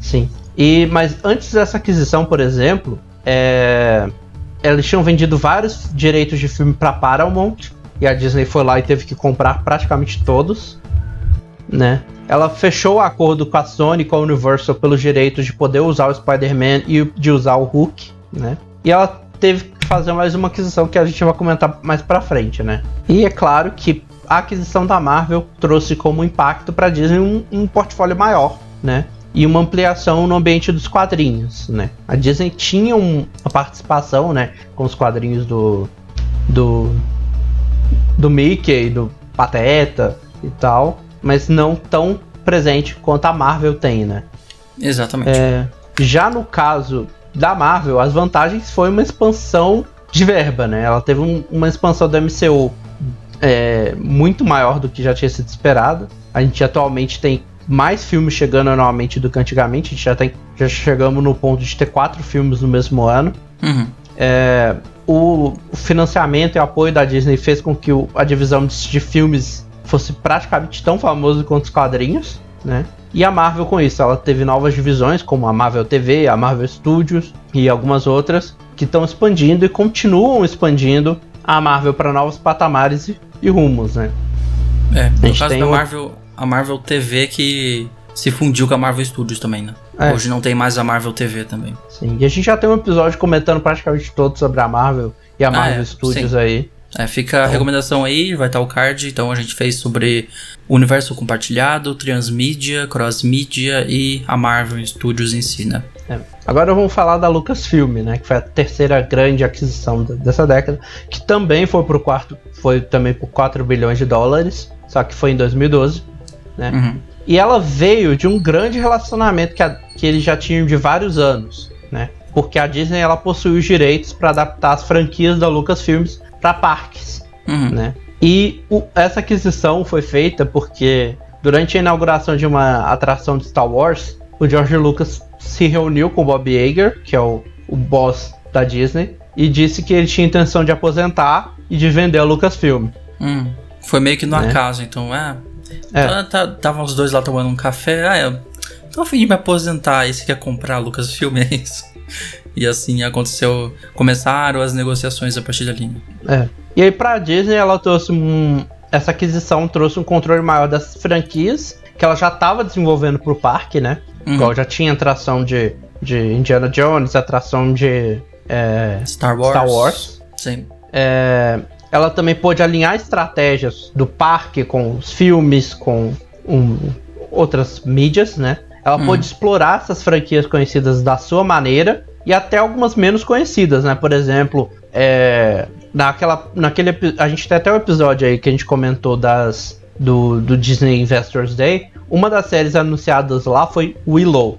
Sim. E, mas antes dessa aquisição, por exemplo, é, eles tinham vendido vários direitos de filme pra Paramount. E a Disney foi lá e teve que comprar praticamente todos. Né? Ela fechou o acordo com a Sony com a Universal pelos direitos de poder usar o Spider-Man e de usar o Hulk. Né? E ela teve que fazer mais uma aquisição que a gente vai comentar mais pra frente. Né? E é claro que a aquisição da Marvel trouxe como impacto pra Disney um, um portfólio maior. Né? e uma ampliação no ambiente dos quadrinhos, né? A Disney tinha um- uma participação, né, com os quadrinhos do do do Mickey, do Pateta e tal, mas não tão presente quanto a Marvel tem, né? Exatamente. É, já no caso da Marvel, as vantagens foi uma expansão de verba, né? Ela teve um- uma expansão do MCU é, muito maior do que já tinha sido esperado. A gente atualmente tem mais filmes chegando anualmente do que antigamente. A gente já, tem, já chegamos no ponto de ter quatro filmes no mesmo ano. Uhum. É, o, o financiamento e apoio da Disney fez com que o- a divisão de, de filmes fosse praticamente tão famoso quanto os quadrinhos, né? E a Marvel com isso, ela teve novas divisões como a Marvel TV, a Marvel Studios e algumas outras que estão expandindo e continuam expandindo a Marvel para novos patamares e, rumos, né? É, no caso da o- Marvel, a Marvel TV que se fundiu com a Marvel Studios também, né? É. Hoje não tem mais a Marvel TV também. Sim, e a gente já tem um episódio comentando praticamente todo sobre a Marvel e a Ah, Marvel é, Studios sim. aí. É, fica a recomendação aí, vai estar o card. Então a gente fez sobre o universo compartilhado, transmídia, cross-mídia e a Marvel Studios em si, né? É. Agora vamos falar da Lucasfilm, né? Que foi a terceira grande aquisição dessa década, que também foi pro quarto, foi também por 4 bilhões de dólares, só que foi em 2012, né? Uhum. E ela veio de um grande relacionamento que, a- que eles já tinham de vários anos, né? Porque a Disney ela possui os direitos para adaptar as franquias da Lucasfilms para parques, Uhum. né? E o- essa aquisição foi feita porque durante a inauguração de uma atração de Star Wars, o George Lucas se reuniu com o Bob Iger, que é o, o boss da Disney, e disse que ele tinha intenção de aposentar e de vender a Lucasfilm. Hum. Foi meio que no Né? acaso, então, é. É. Tá- tá- Estavam os dois lá tomando um café. Ah, eu tô a fim de me aposentar. E você quer comprar a Lucasfilm? É isso. E assim aconteceu. Começaram as negociações a partir dali. É. E aí pra Disney ela trouxe um. Essa aquisição trouxe um controle maior das franquias que ela já estava desenvolvendo pro parque, né? Uhum. Igual já tinha atração de, de Indiana Jones, atração de é, Star Wars. Star Wars. Sim. É, ela também pôde alinhar estratégias do parque com os filmes, com um, outras mídias, né? Ela Hum. pôde explorar essas franquias conhecidas da sua maneira e até algumas menos conhecidas, né? Por exemplo, é, naquela, naquele, a gente tem até um episódio aí que a gente comentou das do, do Disney Investors Day, uma das séries anunciadas lá foi Willow,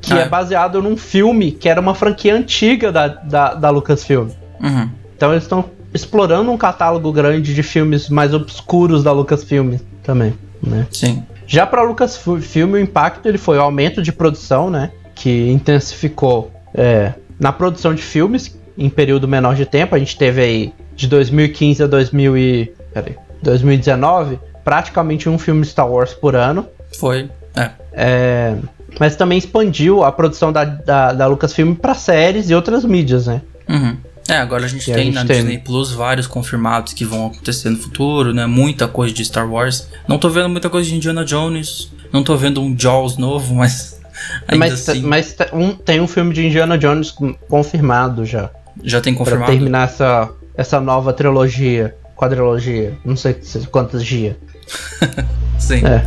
que Ah. é baseado num filme que era uma franquia antiga da, da, da Lucasfilm. Uhum. Então eles estão explorando um catálogo grande de filmes mais obscuros da Lucasfilm também, né? Sim. Já para Lucasfilm, o impacto ele foi o aumento de produção, né? Que intensificou é, na produção de filmes em período menor de tempo. A gente teve aí de 2015 a 2000 e, peraí, 2019 praticamente um filme Star Wars por ano. Foi. É. É, mas também expandiu a produção da, da, da Lucasfilm para séries e outras mídias, né? Uhum. É, agora a gente E a tem gente na tem- Disney Plus vários confirmados que vão acontecer no futuro, né? Muita coisa de Star Wars. Não tô vendo muita coisa de Indiana Jones. Não tô vendo um Jaws novo, mas. Ainda mas assim, mas te- um- tem um filme de Indiana Jones confirmado já. já tem Pra confirmado. terminar essa, essa nova trilogia, quadrilogia, não sei se- quantas dias. Sim. É.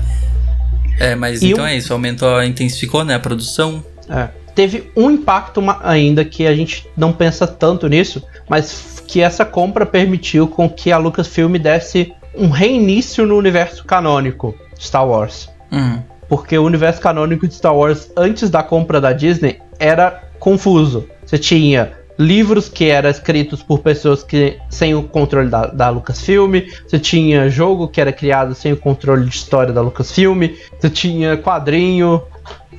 É, mas E então é isso. Aumentou, intensificou, né? A produção. É. Teve um impacto ainda que a gente não pensa tanto nisso, mas que essa compra permitiu com que a Lucasfilm desse um reinício no universo canônico de Star Wars. Uhum. Porque o universo canônico de Star Wars antes da compra da Disney era confuso. Você tinha livros que eram escritos por pessoas que sem o controle da, da Lucasfilm, você tinha jogo que era criado sem o controle de história da Lucasfilm, você tinha quadrinho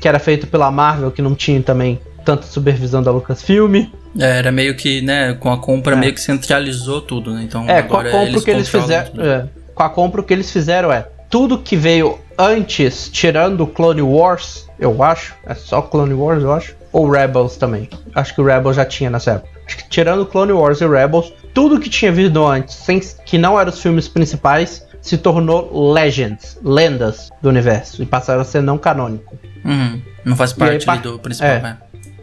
que era feito pela Marvel que não tinha também tanta supervisão da Lucasfilm. É, era meio que, né? Com a compra É. meio que centralizou tudo, né? Então É, com a agora compra o que eles fizeram. é, com a compra o que eles fizeram é tudo que veio antes, tirando Clone Wars, eu acho. É só Clone Wars, eu acho. Ou Rebels também. Acho que o Rebels já tinha nessa época. Acho que tirando Clone Wars e Rebels, tudo que tinha vindo antes, sem, que não eram os filmes principais, se tornou Legends, lendas do universo. E passaram a ser não canônico. Uhum. Não faz aí, parte pa- ali do principal, é. né?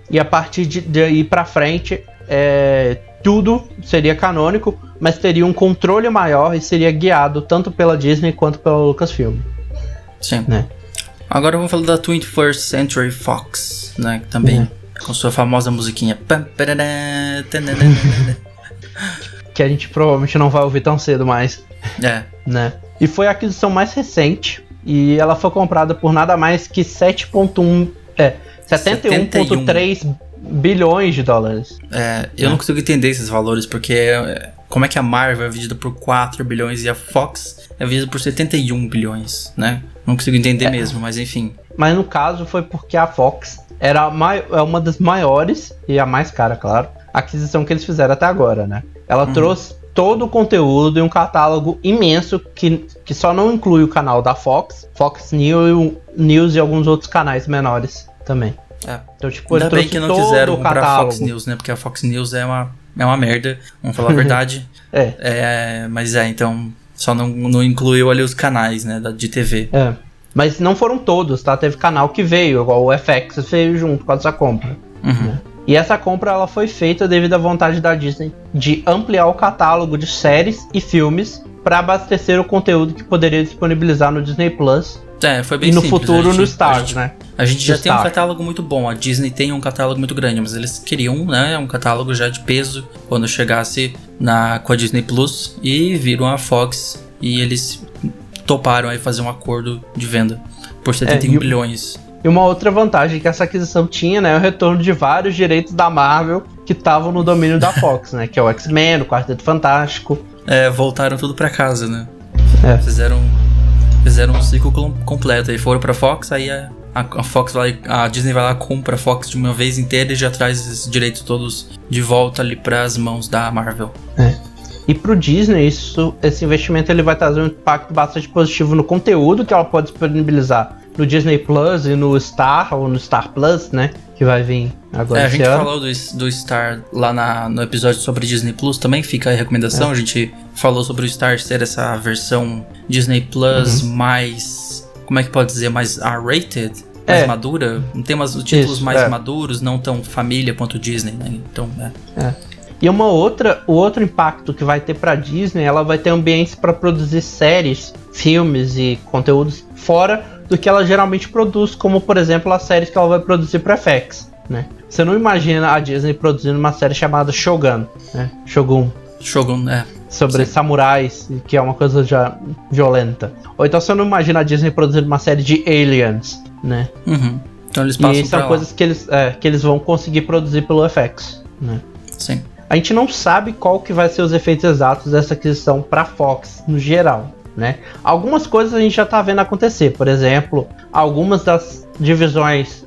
E a partir de, de aí pra frente, é, tudo seria canônico, mas teria um controle maior e seria guiado tanto pela Disney quanto pela Lucasfilm. Sim. Né? Agora vamos falar da 21st Century Fox, né? que Também Uhum. com sua famosa musiquinha. Que a gente provavelmente não vai ouvir tão cedo mais, é. né? E foi a aquisição mais recente e ela foi comprada por nada mais que 7.1 é 71.3 bilhões de dólares. É, eu Né? não consigo entender esses valores, porque é, como é que a Marvel é vendida por 4 bilhões e a Fox é vendida por 71 bilhões, né? Não consigo entender É. mesmo, mas enfim. Mas no caso foi porque a Fox era a é uma das maiores e a mais cara, claro, aquisição que eles fizeram até agora, né? Ela Uhum. trouxe todo o conteúdo e um catálogo imenso que, que só não inclui o canal da Fox, Fox News, News e alguns outros canais menores também. É. Então, tipo, Ainda bem que não quiseram comprar a. Fox News, né? Porque a Fox News é uma, é uma merda, vamos falar a verdade. É, É, mas é, então só não, não incluiu ali os canais, né, de TV. é. Mas não foram todos, tá? Teve canal que veio, igual o FX veio junto com essa compra. Uhum. E essa compra ela foi feita devido à vontade da Disney de ampliar o catálogo de séries e filmes para abastecer o conteúdo que poderia disponibilizar no Disney Plus É, foi bem e no simples, futuro gente- no Stars, né? A gente já tem um catálogo muito bom. A Disney tem um catálogo muito grande, mas eles queriam, né, um catálogo já de peso quando chegasse na com a Disney Plus e viram a Fox e eles toparam aí fazer um acordo de venda por 71 É, bilhões. E uma outra vantagem que essa aquisição tinha, né, é o retorno de vários direitos da Marvel que estavam no domínio da Fox, né, que é o X-Men, o Quarteto Fantástico. É, voltaram tudo pra casa, né? É. Fizeram fizeram um ciclo com- completo aí foram pra Fox, aí a, a Fox vai a Disney vai lá compra a Fox de uma vez inteira e já traz esses direitos todos de volta ali pras mãos da Marvel. E pro Disney, isso, esse investimento ele vai trazer um impacto bastante positivo no conteúdo que ela pode disponibilizar no Disney Plus e no Star, ou no Star Plus, né? Que vai vir agora É, a gente ano. falou do, do Star lá na- no episódio sobre Disney Plus também, fica a recomendação. A gente falou sobre o Star ser essa versão Disney Plus Uhum. mais. Como é que pode dizer? Mais R-rated? Mais É. madura? Tem umas títulos Isso, mais é. maduros, não tão família quanto Disney, né? Então, é. E uma outra, o outro impacto que vai ter pra Disney, ela vai ter ambientes para produzir séries, filmes e conteúdos fora do que ela geralmente produz, como por exemplo as séries que ela vai produzir para FX, né? Você não imagina a Disney produzindo uma série chamada Shogun, né? Shogun. Shogun, é. sobre Sim. samurais, que é uma coisa já violenta. Ou então você não imagina a Disney produzindo uma série de aliens, né? Uhum. Então eles passam E são pra coisas que eles, é, que eles vão conseguir produzir pelo FX, né? Sim. A gente não sabe qual que vai ser os efeitos exatos dessa aquisição para Fox no geral, né? Algumas coisas a gente já tá vendo acontecer, por exemplo, algumas das divisões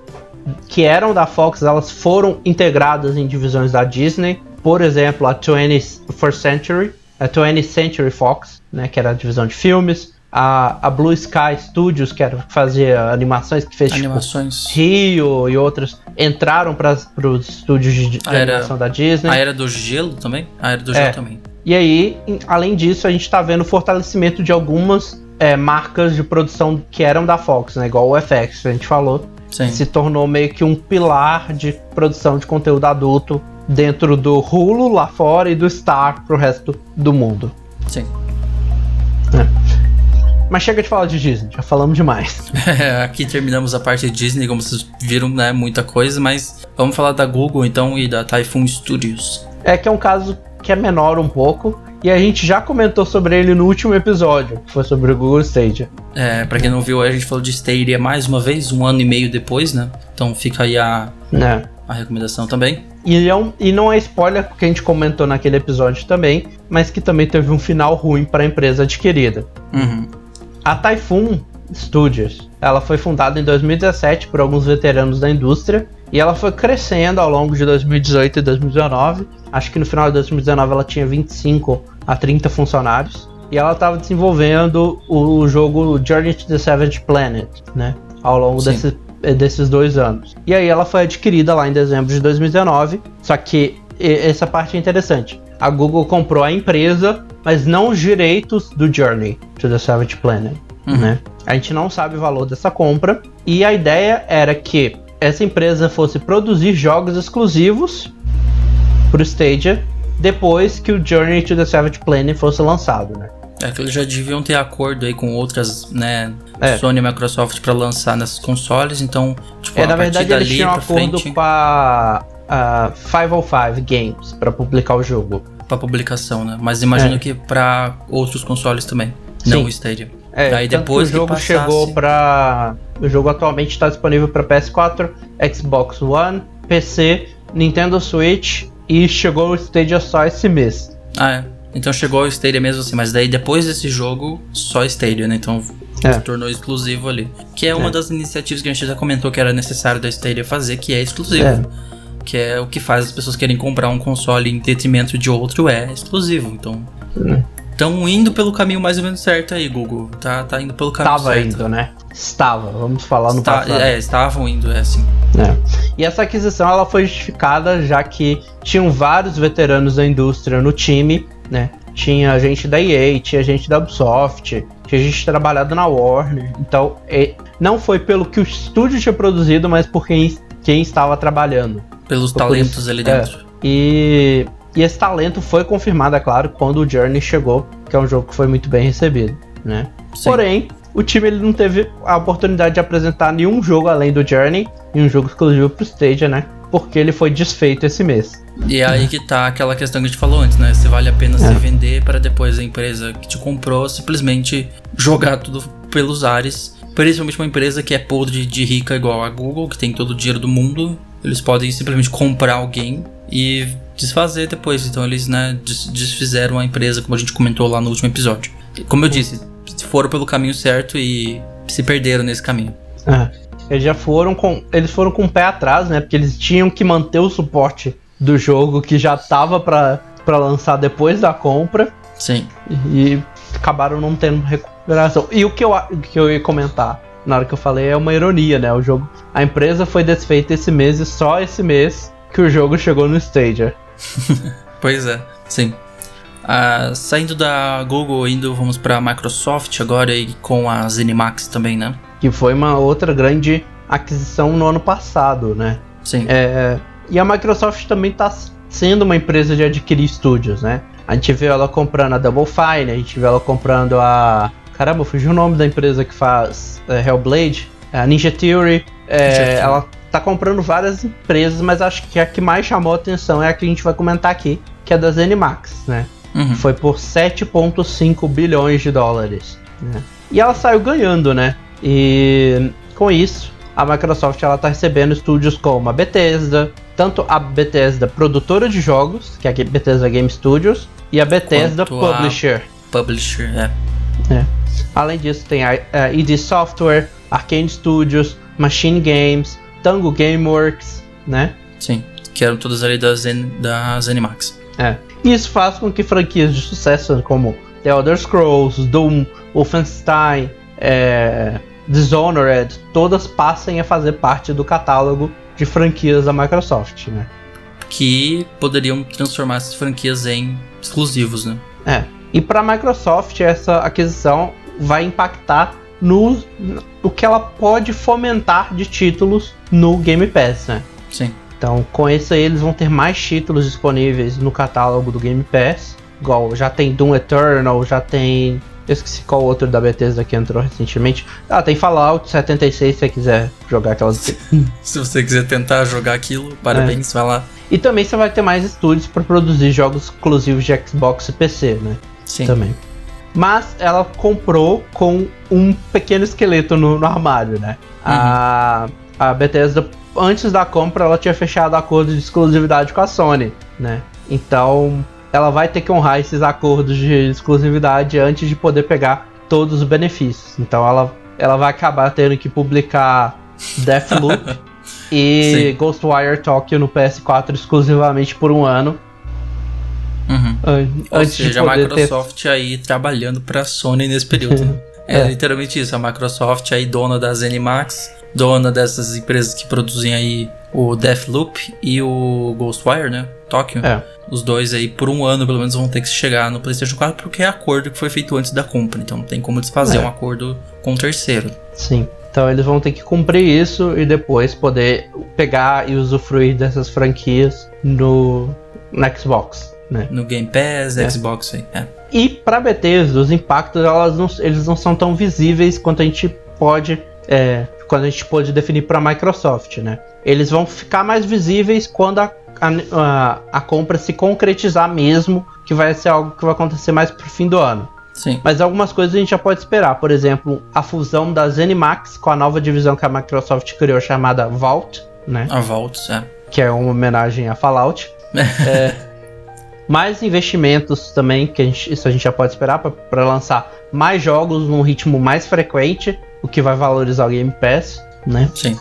que eram da Fox, elas foram integradas em divisões da Disney. Por exemplo, a 21st Century, a 20th Century Fox, né, que era a divisão de filmes, a, a Blue Sky Studios, que era fazia animações, que fez tipo, Animações. Rio e outros, entraram para os estúdios de, de era- animação da Disney. A era do gelo também? A era do É. gelo também. E aí, em- além disso, a gente tá vendo o fortalecimento de algumas é, marcas de produção que eram da Fox, né? Igual o FX, que a gente falou. Sim. Se tornou meio que um pilar de produção de conteúdo adulto dentro do Hulu lá fora e do Star pro resto do mundo. Sim. Mas chega de falar de Disney, já falamos demais. Aqui terminamos a parte de Disney, como vocês viram, né? Muita coisa, mas vamos falar da Google então e da Typhoon Studios. É que é um caso que é menor um pouco. E a gente já comentou sobre ele no último episódio, que foi sobre o Google Stadia. É, pra quem não viu, a gente falou de Stadia mais uma vez, um ano e meio depois, né? Então fica aí a, Né? a recomendação também. E, é um- e não é spoiler porque a gente comentou naquele episódio também, mas que também teve um final ruim para a empresa adquirida. Uhum. A Typhoon Studios, ela foi fundada em 2017 por alguns veteranos da indústria e ela foi crescendo ao longo de 2018 e 2019. Acho que no final de 2019 ela tinha 25 a 30 funcionários e ela estava desenvolvendo o jogo Journey to the Savage Planet, né? Ao longo Sim. desse, eh, desses dois anos. E aí ela foi adquirida lá em dezembro de 2019. Só que essa parte é interessante. A Google comprou a empresa, mas não os direitos do Journey to the Savage Planet Uhum. né? A gente não sabe o valor dessa compra e a ideia era que essa empresa fosse produzir jogos exclusivos pro Stadia depois que o Journey to the Savage Planet fosse lançado, né? É que eles já deviam ter acordo aí com outras, né? É. Sony e Microsoft pra lançar nesses consoles, então, tipo, É, na verdade eles tinham um acordo frente com a, a 505 Games para publicar o jogo. pra publicação, né? Mas imagino É. que pra outros consoles também, não o Stadia. É, Daí depois o jogo passasse- chegou para o jogo atualmente está disponível para PS4, Xbox One, PC, Nintendo Switch e chegou o Stadia só esse mês. Ah, é. Então chegou o Stadia mesmo assim, mas daí depois desse jogo, só Stadia, né? Então É. se tornou exclusivo ali. Que é uma É. das iniciativas que a gente já comentou que era necessário da Stadia fazer, que é exclusivo. É. Que é o que faz as pessoas querem comprar um console em detrimento de outro, é exclusivo. Então. Hum. Estão indo pelo caminho mais ou menos certo aí, Google. Tá, tá indo pelo caminho Estava certo. indo, né? Estava, vamos falar no Está- passado. é, estavam indo, é assim. É. E essa aquisição ela foi justificada já que tinham vários veteranos da indústria no time, né? Tinha gente da EA, tinha gente da Ubisoft, tinha gente trabalhado na Warner. Então, é, não foi pelo que o estúdio tinha produzido, mas por quem, quem estava trabalhando. Pelos Foi talentos isso- ali é. dentro. E, e esse talento foi confirmado, é claro, quando o Journey chegou, que é um jogo que foi muito bem recebido, né? Sim. Porém, o time ele não teve a oportunidade de apresentar nenhum jogo além do Journey, e um jogo exclusivo pro Stadia, né? Porque ele foi desfeito esse mês. E é aí que tá aquela questão que a gente falou antes, né? Se vale a pena É. se vender para depois a empresa que te comprou simplesmente jogar tudo pelos ares. Principalmente uma empresa que é podre de rica igual a Google, que tem todo o dinheiro do mundo. Eles podem simplesmente comprar alguém e desfazer depois. Então eles, né, des- desfizeram a empresa, como a gente comentou lá no último episódio. E, Como eu disse, foram pelo caminho certo e se perderam nesse caminho. É. Eles já foram com. Eles foram com o pé atrás, né? Porque eles tinham que manter o suporte do jogo que já tava pra, pra lançar depois da compra. Sim. E acabaram não tendo recuperação. E o que eu, que eu ia comentar na hora que eu falei é uma ironia, né? O jogo. A empresa foi desfeita esse mês e só esse mês que o jogo chegou no Stadia. Pois é, sim. Ah, saindo da Google, indo, vamos pra Microsoft agora e com a ZeniMax também, né? Que foi uma outra grande aquisição no ano passado, né? Sim. É, e a Microsoft também está sendo uma empresa de adquirir estúdios, né? A gente vê ela comprando a Double Fine, a gente vê ela comprando a. Caramba, fugiu o nome da empresa que faz é, Hellblade, a Ninja Theory. É, Ninja Theory. ela tá comprando várias empresas, mas acho que a que mais chamou a atenção é a que a gente vai comentar aqui, que é da ZeniMax, né? Uhum. Foi por 7,5 bilhões de dólares. Né? E ela saiu ganhando, né? E com isso, a Microsoft ela tá recebendo estúdios como a Bethesda, tanto a Bethesda produtora de jogos, que é a Bethesda Game Studios, e a Bethesda Quanto Publisher. Publisher, é. é. Além disso, tem a, a id Software, Arcane Studios, Machine Games, Tango Gameworks, né? Sim, que eram todas ali da, Zen, da Zenimax. É. Isso faz com que franquias de sucesso como The Elder Scrolls, Doom, Wolfenstein, é, Dishonored, todas passem a fazer parte do catálogo de franquias da Microsoft, né? Que poderiam transformar essas franquias em exclusivos, né? É. E para a Microsoft essa aquisição vai impactar no, no que ela pode fomentar de títulos no Game Pass, né? Sim. Então, com isso aí, eles vão ter mais títulos disponíveis no catálogo do Game Pass. Igual, já tem Doom Eternal, já tem. Eu esqueci qual outro da Bethesda que entrou recentemente. Ah, tem Fallout 76 se você quiser jogar aquelas. se você quiser tentar jogar aquilo, parabéns, é. vai lá. E também você vai ter mais estúdios para produzir jogos exclusivos de Xbox e PC, né? Sim. Também. Mas ela comprou com um pequeno esqueleto no, no armário, né? Uhum. A, a Bethesda antes da compra ela tinha fechado acordo de exclusividade com a Sony, né? Então ela vai ter que honrar esses acordos de exclusividade antes de poder pegar todos os benefícios. Então ela, ela vai acabar tendo que publicar Deathloop e Sim. Ghostwire Tokyo no PS4 exclusivamente por um ano. Uhum. An Ou antes seja, a Microsoft ter... aí trabalhando para a Sony nesse período. Né? É, é, literalmente isso. A Microsoft aí dona da ZeniMax, dona dessas empresas que produzem aí o Deathloop e o Ghostwire, né? Tóquio. É. Os dois aí, por um ano, pelo menos, vão ter que chegar no PlayStation 4 porque é acordo que foi feito antes da compra. Então não tem como eles fazer é. um acordo com o terceiro. Sim. Então eles vão ter que cumprir isso e depois poder pegar e usufruir dessas franquias no, no Xbox. Né? No Game Pass, é. Xbox aí. É. E para Bethesda, os impactos elas não, eles não são tão visíveis quanto a gente pode é, quando a gente pode definir para a Microsoft, né? Eles vão ficar mais visíveis quando a, a, a, compra se concretizar mesmo, que vai ser algo que vai acontecer mais pro fim do ano. Sim. Mas algumas coisas a gente já pode esperar. Por exemplo, a fusão da ZeniMax com a nova divisão que a Microsoft criou chamada Vault, né? A Vault, é. Que é uma homenagem a Fallout. é, mais investimentos também, que a gente, isso a gente já pode esperar para lançar mais jogos num ritmo mais frequente o que vai valorizar o Game Pass, né? Sim.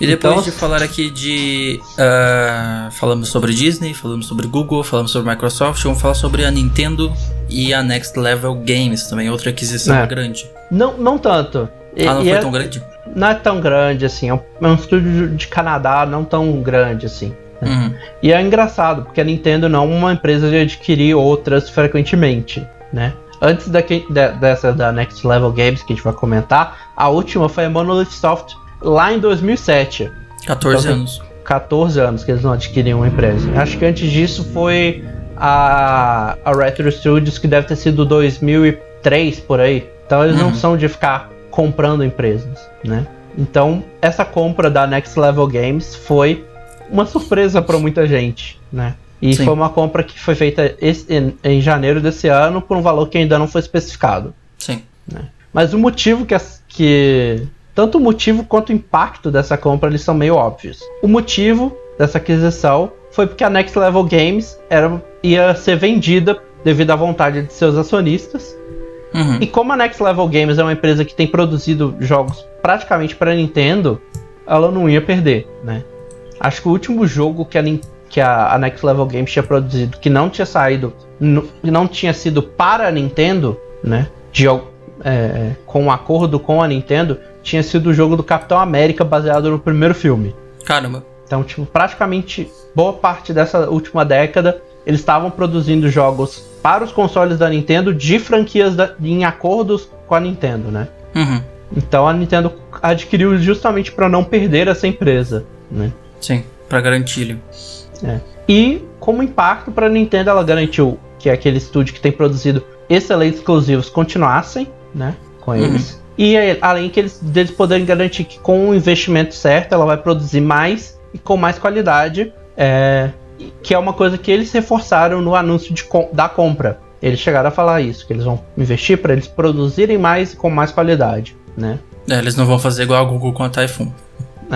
E depois então, de falar aqui de. Uh, falamos sobre Disney, falamos sobre Google, falamos sobre Microsoft, vamos falar sobre a Nintendo e a Next Level Games também, outra aquisição é. grande. Não, não tanto. E, ah, não foi é, tão grande? Não é tão grande assim, é um, é um estúdio de Canadá não tão grande assim. Né? Uhum. E é engraçado, porque a Nintendo não é uma empresa de adquirir outras frequentemente, né? Antes da, de, dessa da Next Level Games que a gente vai comentar, a última foi a Monolith Soft lá em 2007. 14 então, anos. 14 anos que eles não adquiriam uma empresa. Acho que antes disso foi a, a Retro Studios, que deve ter sido 2003 por aí. Então eles uhum. não são de ficar comprando empresas, né? Então essa compra da Next Level Games foi uma surpresa para muita gente, né? E Sim. foi uma compra que foi feita esse, em, em, janeiro desse ano por um valor que ainda não foi especificado. Sim. Né? Mas o motivo que, que. Tanto o motivo quanto o impacto dessa compra eles são meio óbvios. O motivo dessa aquisição foi porque a Next Level Games era, ia ser vendida devido à vontade de seus acionistas. Uhum. E como a Next Level Games é uma empresa que tem produzido jogos praticamente para Nintendo, ela não ia perder, né? Acho que o último jogo que a, que a, a Next Level Games tinha produzido, que não tinha saído, não tinha sido para a Nintendo, né? De, é, com um acordo com a Nintendo, tinha sido o jogo do Capitão América baseado no primeiro filme. Caramba. Então, tipo, praticamente boa parte dessa última década eles estavam produzindo jogos para os consoles da Nintendo de franquias da, em acordos com a Nintendo, né? Uhum. Então a Nintendo adquiriu justamente para não perder essa empresa, né? Sim, para garantir. É. E como impacto para a Nintendo, ela garantiu que aquele estúdio que tem produzido excelentes exclusivos continuassem, né, com uhum. eles. Uhum. E além que eles deles poderem garantir que com o investimento certo, ela vai produzir mais e com mais qualidade, é, que é uma coisa que eles reforçaram no anúncio de, da compra, Eles chegaram a falar isso, que eles vão investir para eles produzirem mais e com mais qualidade, né? É, eles não vão fazer igual a Google com a Typhoon.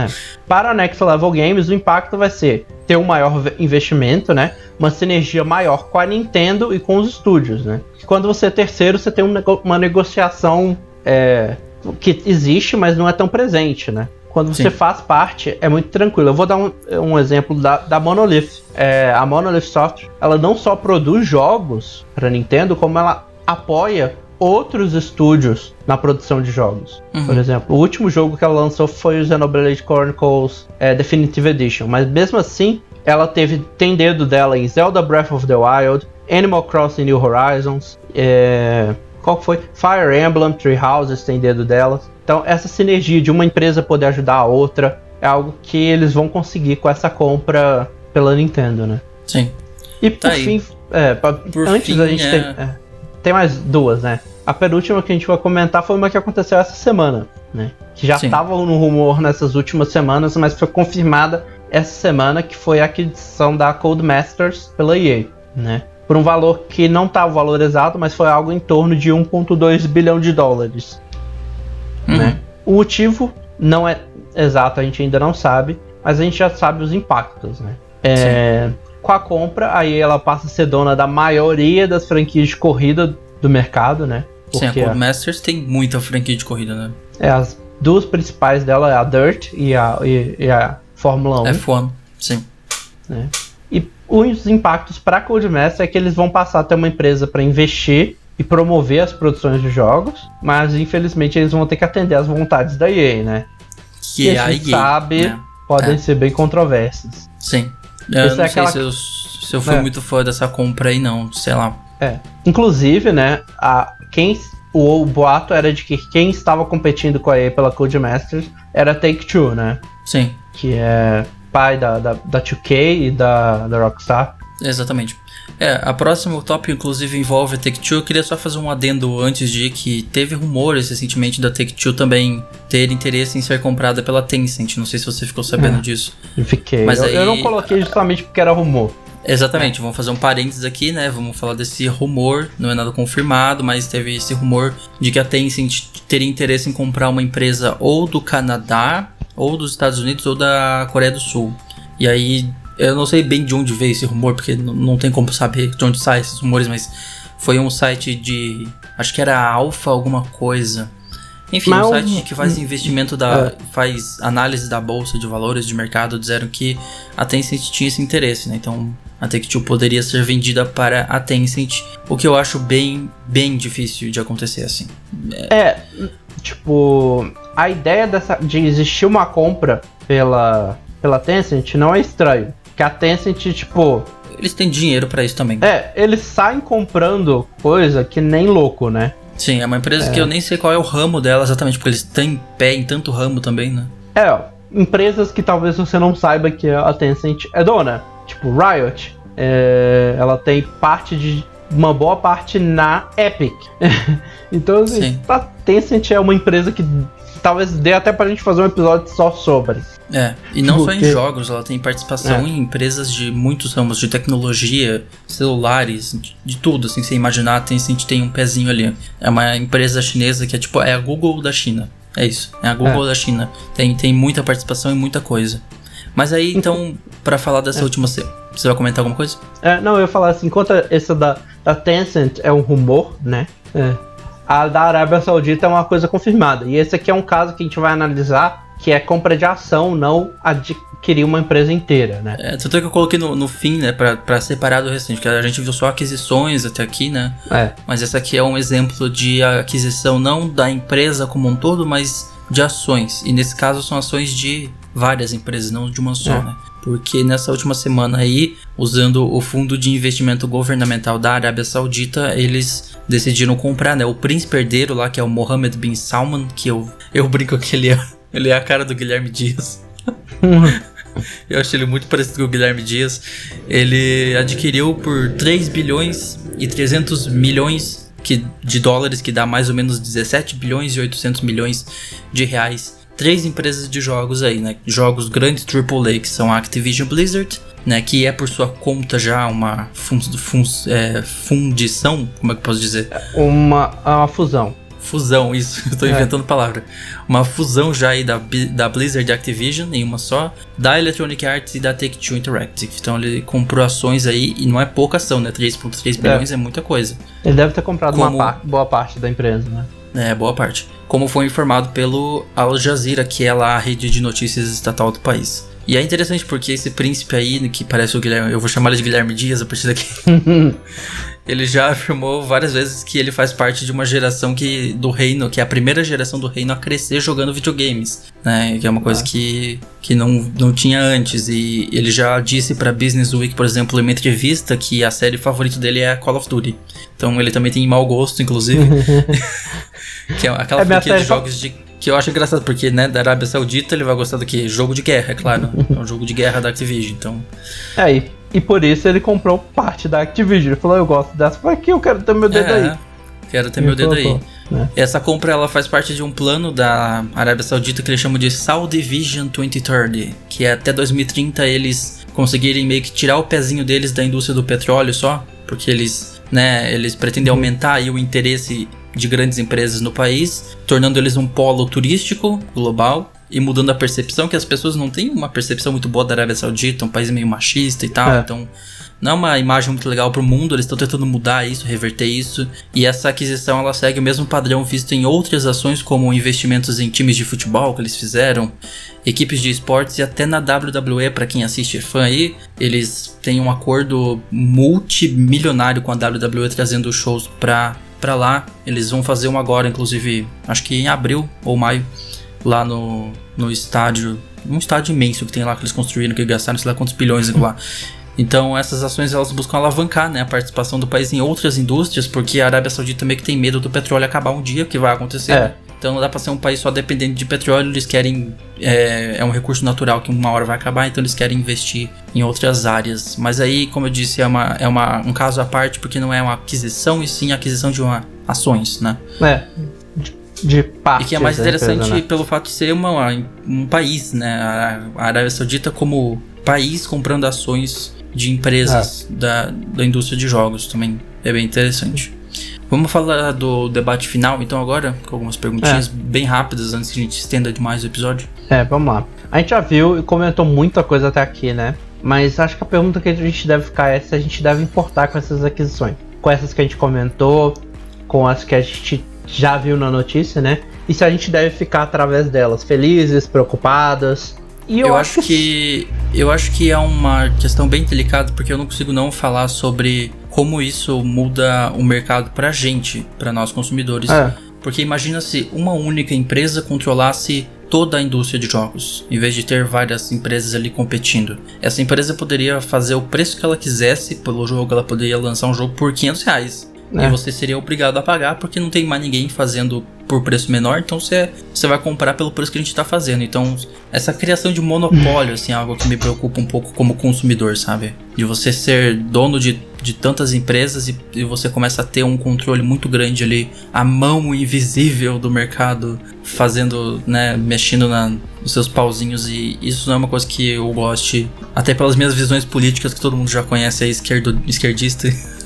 É. Para a Next Level Games, o impacto vai ser ter um maior investimento, né? Uma sinergia maior com a Nintendo e com os estúdios, né? Quando você é terceiro, você tem um nego uma negociação é, que existe, mas não é tão presente, né? Quando você Sim. faz parte, é muito tranquilo. Eu vou dar um, um exemplo da, da Monolith. É, a Monolith Software, ela não só produz jogos para Nintendo, como ela apoia outros estúdios na produção de jogos. Uhum. Por exemplo, o último jogo que ela lançou foi o Xenoblade Chronicles é, Definitive Edition, mas mesmo assim, ela teve tem dedo dela em Zelda Breath of the Wild, Animal Crossing New Horizons, é, qual foi? Fire Emblem, Three Houses tem dedo dela. Então, essa sinergia de uma empresa poder ajudar a outra é algo que eles vão conseguir com essa compra pela Nintendo, né? Sim. E tá por aí. fim, é, pra, por antes fim, a gente é... tem. Tem mais duas, né? A penúltima que a gente vai comentar foi uma que aconteceu essa semana, né? Que já estava no rumor nessas últimas semanas, mas foi confirmada essa semana que foi a aquisição da Codemasters pela EA, né? Por um valor que não tá o valor exato, mas foi algo em torno de 1.2 bilhão de dólares. Uhum. Né? O motivo não é exato, a gente ainda não sabe, mas a gente já sabe os impactos, né? É, com a compra, aí ela passa a ser dona da maioria das franquias de corrida do mercado, né? Porque Sim, a Codemasters a... tem muita franquia de corrida, né? É, as duas principais dela é a Dirt e a, e, e a Fórmula 1. F1, sim. Né? E os impactos para a Codemasters é que eles vão passar a ter uma empresa para investir e promover as produções de jogos, mas infelizmente eles vão ter que atender às vontades da EA, né? Que, que é a, gente EA, sabe né? podem é. ser bem controversas. Sim. Eu Esse não é sei aquela... se, eu, se eu fui é. muito fã dessa compra aí, não, sei lá. É. Inclusive, né, a, quem o, o, boato era de que quem estava competindo com a EA pela Codemasters era Take-Two, né? Sim. Que é pai da, da, da 2K e da, da Rockstar. Exatamente. É, a próxima tópico inclusive envolve a Take-Two. Eu queria só fazer um adendo antes de que teve rumores recentemente da Take-Two também ter interesse em ser comprada pela Tencent. Não sei se você ficou sabendo é, disso. Fiquei. Mas eu, aí... eu não coloquei justamente porque era rumor. Exatamente, vamos fazer um parênteses aqui, né? Vamos falar desse rumor, não é nada confirmado, mas teve esse rumor de que a Tencent teria interesse em comprar uma empresa ou do Canadá, ou dos Estados Unidos, ou da Coreia do Sul. E aí eu não sei bem de onde veio esse rumor, porque não tem como saber de onde saem esses rumores, mas foi um site de. Acho que era Alpha alguma coisa. Enfim, um site que faz investimento da. É. faz análise da bolsa de valores de mercado, disseram que a Tencent tinha esse interesse, né? Então a Take-Two poderia ser vendida para a Tencent, o que eu acho bem, bem difícil de acontecer assim. É, é tipo, a ideia dessa, de existir uma compra pela, pela Tencent não é estranho. Que a Tencent, tipo. Eles têm dinheiro para isso também. É, eles saem comprando coisa que nem louco, né? Sim, é uma empresa é. que eu nem sei qual é o ramo dela exatamente, porque eles têm pé em tanto ramo também, né? É, ó, empresas que talvez você não saiba que a Tencent é dona. Tipo, Riot. É, ela tem parte de. Uma boa parte na Epic. então, assim, a Tencent é uma empresa que talvez dê até pra gente fazer um episódio só sobre. É, e não Porque... só em jogos, ela tem participação é. em empresas de muitos ramos, de tecnologia, celulares, de, tudo, assim, você imaginar, a Tencent tem um pezinho ali. É uma empresa chinesa que é tipo, é a Google da China. É isso, é a Google é. da China. Tem, tem muita participação em muita coisa. Mas aí, então, para falar dessa é. última, você vai comentar alguma coisa? É, não, eu ia falar assim, enquanto essa da, da Tencent é um rumor, né? É, a da Arábia Saudita é uma coisa confirmada. E esse aqui é um caso que a gente vai analisar que é compra de ação, não adquirir uma empresa inteira, né? É, tanto é que eu coloquei no, no fim, né, pra, pra separar do restante, que a gente viu só aquisições até aqui, né? É. Mas essa aqui é um exemplo de aquisição não da empresa como um todo, mas de ações. E nesse caso são ações de várias empresas, não de uma só, é. né? Porque nessa última semana aí, usando o fundo de investimento governamental da Arábia Saudita, eles decidiram comprar, né? O príncipe herdeiro lá, que é o Mohammed bin Salman, que eu, eu brinco que ele é ele é a cara do Guilherme Dias. Eu acho ele muito parecido com o Guilherme Dias. Ele adquiriu por 3 bilhões e 300 milhões que, de dólares, que dá mais ou menos 17 bilhões e 800 milhões de reais três empresas de jogos aí, né? Jogos grandes AAA, que são a Activision Blizzard, né? Que é por sua conta já uma fun fun é, fundição, como é que eu posso dizer? Uma, uma fusão. Fusão, isso, eu tô é. inventando palavra. Uma fusão já aí da, da Blizzard e Activision em uma só, da Electronic Arts e da Take-Two Interactive. Então ele comprou ações aí, e não é pouca ação, né? 3.3 bilhões é. é muita coisa. Ele deve ter comprado Como... uma par boa parte da empresa, né? É, boa parte. Como foi informado pelo Al Jazeera, que é lá a rede de notícias estatal do país. E é interessante porque esse príncipe aí, que parece o Guilherme, eu vou chamar ele de Guilherme Dias a partir daqui. ele já afirmou várias vezes que ele faz parte de uma geração que do reino, que é a primeira geração do reino a crescer jogando videogames, né? Que é uma coisa ah. que, que não, não tinha antes. E ele já disse para Business Week, por exemplo, em uma entrevista, que a série favorita dele é Call of Duty. Então ele também tem mau gosto, inclusive. que é aquela é franquia de jogos de que eu acho engraçado, porque, né, da Arábia Saudita ele vai gostar do quê? Jogo de guerra, é claro. é um jogo de guerra da Activision, então. É, e, e por isso ele comprou parte da Activision. Ele falou, eu gosto dessa, por aqui eu quero ter meu dedo é, aí. Quero ter e meu dedo colocou, aí. Né? Essa compra ela faz parte de um plano da Arábia Saudita que eles chamam de Saudi Vision 2030, que é até 2030 eles conseguirem meio que tirar o pezinho deles da indústria do petróleo só, porque eles, né, eles pretendem uhum. aumentar aí o interesse de grandes empresas no país, tornando eles um polo turístico global e mudando a percepção que as pessoas não têm uma percepção muito boa da Arábia Saudita, um país meio machista e tal, é. então não é uma imagem muito legal para o mundo, eles estão tentando mudar isso, reverter isso, e essa aquisição ela segue o mesmo padrão visto em outras ações como investimentos em times de futebol que eles fizeram, equipes de esportes e até na WWE, para quem assiste é fã aí, eles têm um acordo multimilionário com a WWE trazendo shows para para lá. Eles vão fazer um agora, inclusive, acho que em abril ou maio, lá no, no estádio. Um estádio imenso que tem lá que eles construíram, que gastaram sei lá quantos bilhões lá. Então essas ações elas buscam alavancar né, a participação do país em outras indústrias, porque a Arábia Saudita também que tem medo do petróleo acabar um dia, que vai acontecer. É. Então não dá para ser um país só dependente de petróleo, eles querem. É, é, um recurso natural que uma hora vai acabar, então eles querem investir em outras áreas. Mas aí, como eu disse, é, uma, é uma, um caso à parte, porque não é uma aquisição, e sim a aquisição de uma, ações, né? É. De, partes, E que é mais interessante empresa, né? pelo fato de ser uma, um país, né? A, a Arábia Saudita como país comprando ações de empresas é. da, da indústria de jogos também é bem interessante. Vamos falar do debate final, então, agora, com algumas perguntinhas é. bem rápidas antes que a gente estenda demais o episódio. É, vamos lá. A gente já viu e comentou muita coisa até aqui, né? Mas acho que a pergunta que a gente deve ficar é se a gente deve importar com essas aquisições. Com essas que a gente comentou, com as que a gente já viu na notícia, né? E se a gente deve ficar através delas, felizes, preocupadas. E eu, eu acho que eu acho que é uma questão bem delicada porque eu não consigo não falar sobre como isso muda o mercado pra gente, para nós consumidores. É. Porque imagina se uma única empresa controlasse toda a indústria de jogos, em vez de ter várias empresas ali competindo. Essa empresa poderia fazer o preço que ela quisesse pelo jogo, ela poderia lançar um jogo por 500 reais. É. E você seria obrigado a pagar porque não tem mais ninguém fazendo por preço menor, então você, você vai comprar pelo preço que a gente está fazendo. Então, essa criação de monopólio, assim, é algo que me preocupa um pouco como consumidor, sabe? De você ser dono de, de tantas empresas e, e você começa a ter um controle muito grande ali, a mão invisível do mercado fazendo, né, mexendo na, nos seus pauzinhos e isso não é uma coisa que eu goste, até pelas minhas visões políticas que todo mundo já conhece, é esquerdo, esquerdista.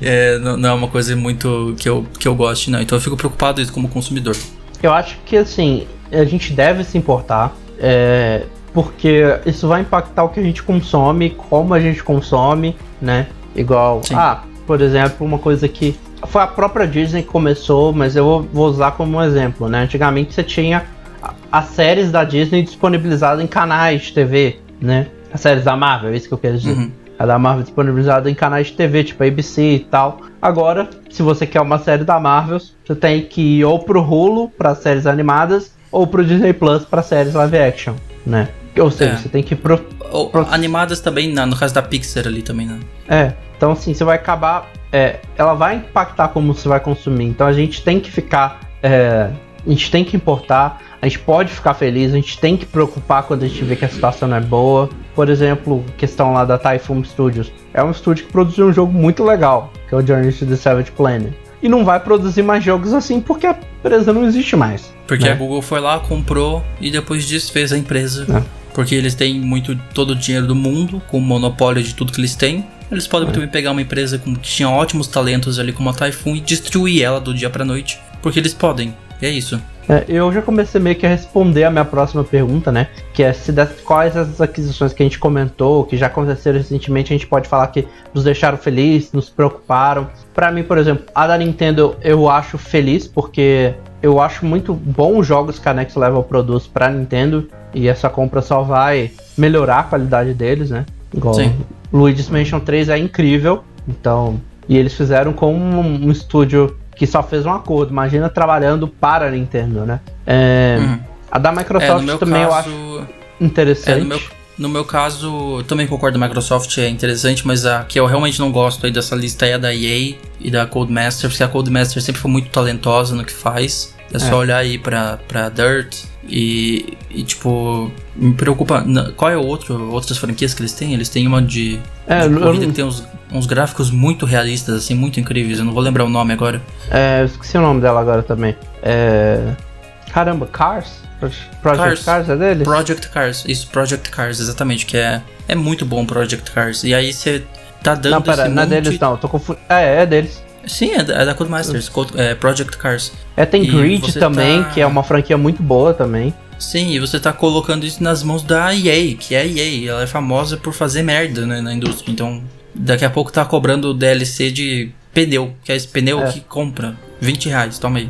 é, não, não, é uma coisa muito que eu, que eu goste, não. Então eu fico preocupado isso como consumidor. Eu acho que assim, a gente deve se importar, é, porque isso vai impactar o que a gente consome, como a gente consome, né? Igual, Sim. ah, por exemplo, uma coisa que foi a própria Disney que começou, mas eu vou usar como um exemplo, né? Antigamente você tinha as séries da Disney disponibilizadas em canais de TV, né? As séries da Marvel, é isso que eu quero dizer. Uhum a da Marvel disponibilizada em canais de TV, tipo ABC e tal. Agora, se você quer uma série da Marvel, você tem que ir ou pro Hulu para séries animadas ou pro Disney Plus para séries live action, né? Ou seja, é. você tem que ir pro, pro... Animadas também, no caso da Pixar ali também, né? É, então assim, você vai acabar. É, ela vai impactar como você vai consumir. Então a gente tem que ficar. É, a gente tem que importar. A gente pode ficar feliz, a gente tem que preocupar quando a gente vê que a situação não é boa. Por exemplo, questão lá da Typhoon Studios. É um estúdio que produziu um jogo muito legal, que é o Journey to the Savage Planet. E não vai produzir mais jogos assim porque a empresa não existe mais. Porque né? a Google foi lá, comprou e depois desfez a empresa. É. Porque eles têm muito todo o dinheiro do mundo, com o monopólio de tudo que eles têm. Eles podem muito bem pegar uma empresa com, que tinha ótimos talentos ali como a Typhoon e destruir ela do dia pra noite. Porque eles podem. E é isso. É, eu já comecei meio que a responder a minha próxima pergunta, né? Que é se das, quais essas aquisições que a gente comentou, que já aconteceram recentemente, a gente pode falar que nos deixaram felizes, nos preocuparam. Pra mim, por exemplo, a da Nintendo eu acho feliz, porque eu acho muito bom os jogos que a Next Level produz pra Nintendo. E essa compra só vai melhorar a qualidade deles, né? Igual Sim. Luigi's Mansion 3 é incrível. Então. E eles fizeram com um, um estúdio que só fez um acordo. Imagina trabalhando para a Nintendo, né? É, Uhum. A da É, Microsoft meu também eu caso. acho interessante. É, no meu, no meu caso, eu também concordo, a Microsoft é interessante, mas a que eu realmente não gosto aí dessa lista é a da EA e da Codemaster, porque a Codemaster sempre foi muito talentosa no que faz. É só É. olhar aí pra, pra Dirt e, e, tipo, me preocupa. Qual é outro, outras franquias que eles têm? Eles têm uma de, É, de eu corrida não- que tem uns, uns gráficos muito realistas, assim, muito incríveis. Eu não vou lembrar o nome agora. É, eu esqueci o nome dela agora também. É... Caramba, Cars? Project Cars. Cars, é deles? Project Cars, isso, Project Cars, exatamente, que é, é muito bom Project Cars. E aí você tá dando não, pera, não é deles não, tô confundindo. É, é deles. Sim, é da, é da Codemasters, Code, é Project Cars. É, tem E Grid também, tá- que é uma franquia muito boa também. Sim, e você tá colocando isso nas mãos da EA, que é a EA. Ela é famosa por fazer merda né, na indústria. Então, daqui a pouco tá cobrando DLC de pneu, que é esse pneu É. que compra 20 reais, toma aí.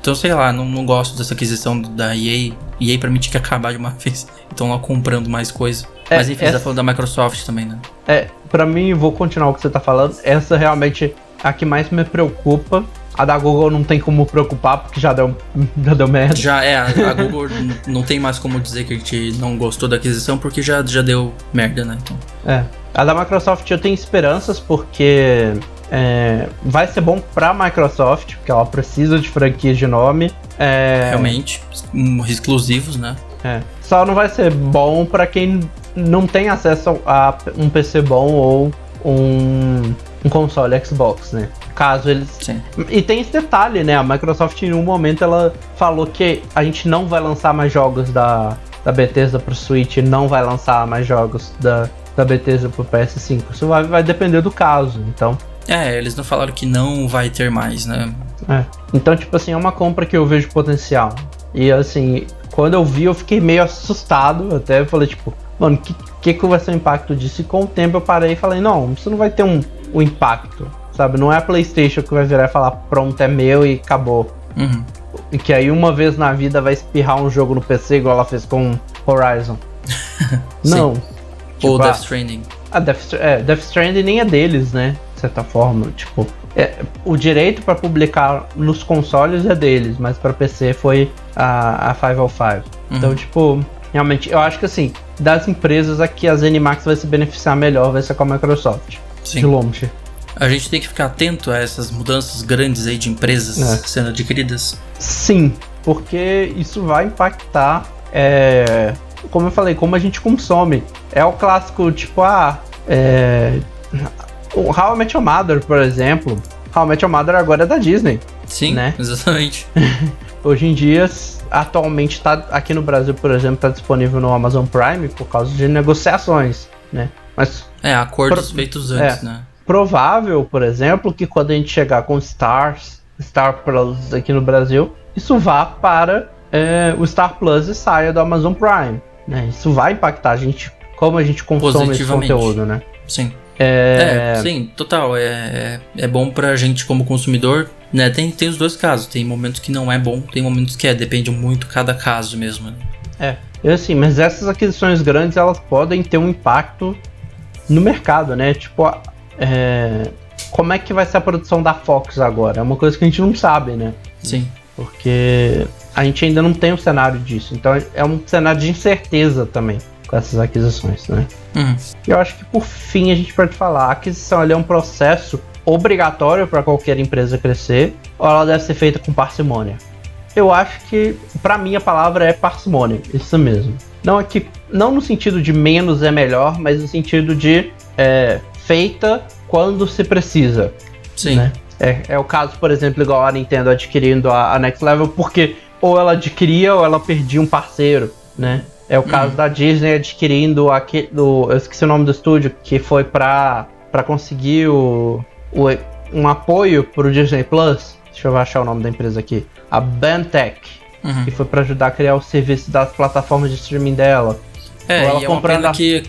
Então, sei lá, não, não gosto dessa aquisição da EA. EA pra mim tinha que acabar de uma vez. Então, lá comprando mais coisa. É, Mas enfim, essa- você tá falando da Microsoft também, né? É, pra mim, vou continuar o que você tá falando. Essa realmente é a que mais me preocupa. A da Google não tem como preocupar, porque já deu, já deu merda. Já é, a, Google não tem mais como dizer que a gente não gostou da aquisição, porque já, já deu merda, né? Então, É. A da Microsoft eu tenho esperanças porque é, vai ser bom pra Microsoft, porque ela precisa de franquias de nome. É, realmente, hum, exclusivos, né? é. Só não vai ser bom pra quem não tem acesso a um PC bom ou um, um console Xbox, né? Caso eles Sim. E tem esse detalhe, né? A Microsoft em um momento ela falou que a gente não vai lançar mais jogos da, da Bethesda pro Switch, não vai lançar mais jogos da, da Bethesda pro PS5. Isso vai, vai depender do caso, então. É, eles não falaram que não vai ter mais, né? É. Então, tipo assim, é uma compra que eu vejo potencial. E assim, quando eu vi, eu fiquei meio assustado. Até falei, tipo, mano, que, que, que vai ser o impacto disso? E com o tempo eu parei e falei, não, isso não vai ter um, um impacto. Sabe? Não é a Playstation que vai virar e falar, pronto, é meu e acabou. Uhum. E que aí uma vez na vida vai espirrar um jogo no PC igual ela fez com Horizon. Não. Ou Tipo, Death ah, Stranding. a Death, Str- é, Death Stranding nem é deles, né? De certa forma. Tipo, é, o direito pra publicar nos consoles é deles, mas pra PC foi a, a 505. Então, Uhum. tipo, realmente, eu acho que assim, das empresas aqui, a ZeniMax vai se beneficiar melhor, vai ser com a Microsoft. De Sim. longe. A gente tem que ficar atento a essas mudanças grandes aí de empresas É. sendo adquiridas. Sim, porque isso vai impactar, é, como eu falei, como a gente consome. É o clássico, tipo, ah, é, o How I Met Your Mother, por exemplo. How I Met Your Mother agora é da Disney. Sim, Né? exatamente. Hoje em dia, atualmente, tá, aqui no Brasil, por exemplo, está disponível no Amazon Prime por causa de negociações, né? Mas É, acordos Pro- feitos antes, é. né? provável, por exemplo, que quando a gente chegar com Stars, Star Plus aqui no Brasil, isso vá para é, o Star Plus e saia do Amazon Prime. Né? Isso vai impactar a gente, como a gente consome esse conteúdo, né? Sim. É, É, sim, total. É, é, é bom pra gente como consumidor, né? Tem, tem os dois casos. Tem momentos que não é bom, tem momentos que é. Depende muito cada caso mesmo, né? é. E assim, mas essas aquisições grandes elas podem ter um impacto no mercado, né? Tipo, é, como é que vai ser a produção da Fox agora? É uma coisa que a gente não sabe, né? Sim. porque a gente ainda não tem um cenário disso. Então é um cenário de incerteza também com essas aquisições, né? Uhum. E eu acho que por fim a gente pode falar, a aquisição é um processo obrigatório para qualquer empresa crescer, ou ela deve ser feita com parcimônia. Eu acho que para mim a palavra é parcimônia, isso mesmo. Não é que não no sentido de menos é melhor, mas no sentido de é, feita quando se precisa Sim. né? É, é o caso, por exemplo, igual a Nintendo adquirindo a, a Next Level, porque ou ela adquiria ou ela perdia um parceiro, né? É o caso uhum. da Disney adquirindo aquele, do, eu esqueci o nome do estúdio que foi para para conseguir o, o, um apoio pro Disney Plus. Deixa eu achar o nome da empresa aqui. A Bantech, uhum. que foi para ajudar a criar o serviço das plataformas de streaming dela. É, e é uma pena a... que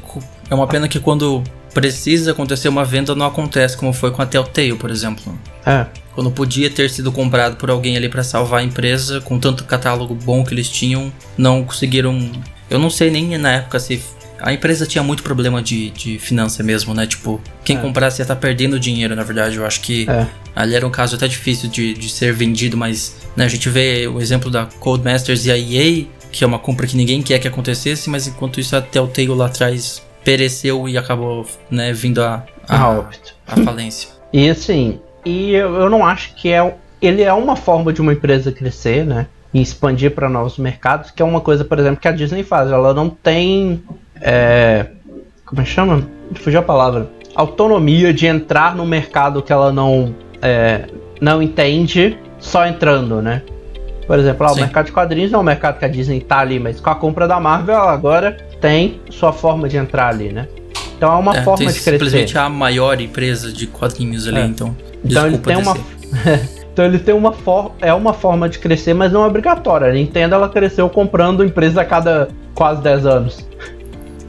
é uma pena que quando precisa acontecer uma venda não acontece, como foi com a Telltale, por exemplo. É. Quando podia ter sido comprado por alguém ali para salvar a empresa, com tanto catálogo bom que eles tinham, não conseguiram. Eu não sei nem na época se a empresa tinha muito problema de, de finança mesmo, né? Tipo, quem é. comprasse ia estar tá perdendo dinheiro, na verdade. Eu acho que é. ali era um caso até difícil de, de ser vendido, mas né, a gente vê o exemplo da Codemasters e a EA, que é uma compra que ninguém quer que acontecesse, mas enquanto isso a Telltale lá atrás pereceu e acabou, né, vindo a, a, a, a falência. E assim, e eu, eu não acho que é. Ele é uma forma de uma empresa crescer, né? E expandir para novos mercados, que é uma coisa, por exemplo, que a Disney faz. Ela não tem. É, como é que chama? Fugiu a palavra. Autonomia de entrar no mercado que ela não, é, não entende só entrando, né? Por exemplo, ah, o mercado de quadrinhos não é um mercado que a Disney tá ali, mas com a compra da Marvel ela agora tem sua forma de entrar ali, né? Então é uma é, forma de crescer. Simplesmente a maior empresa de quadrinhos ali, é. então. Então ele tem uma. então ele tem uma forma. É uma forma de crescer, mas não é obrigatória. A Nintendo ela cresceu comprando empresa a cada quase 10 anos.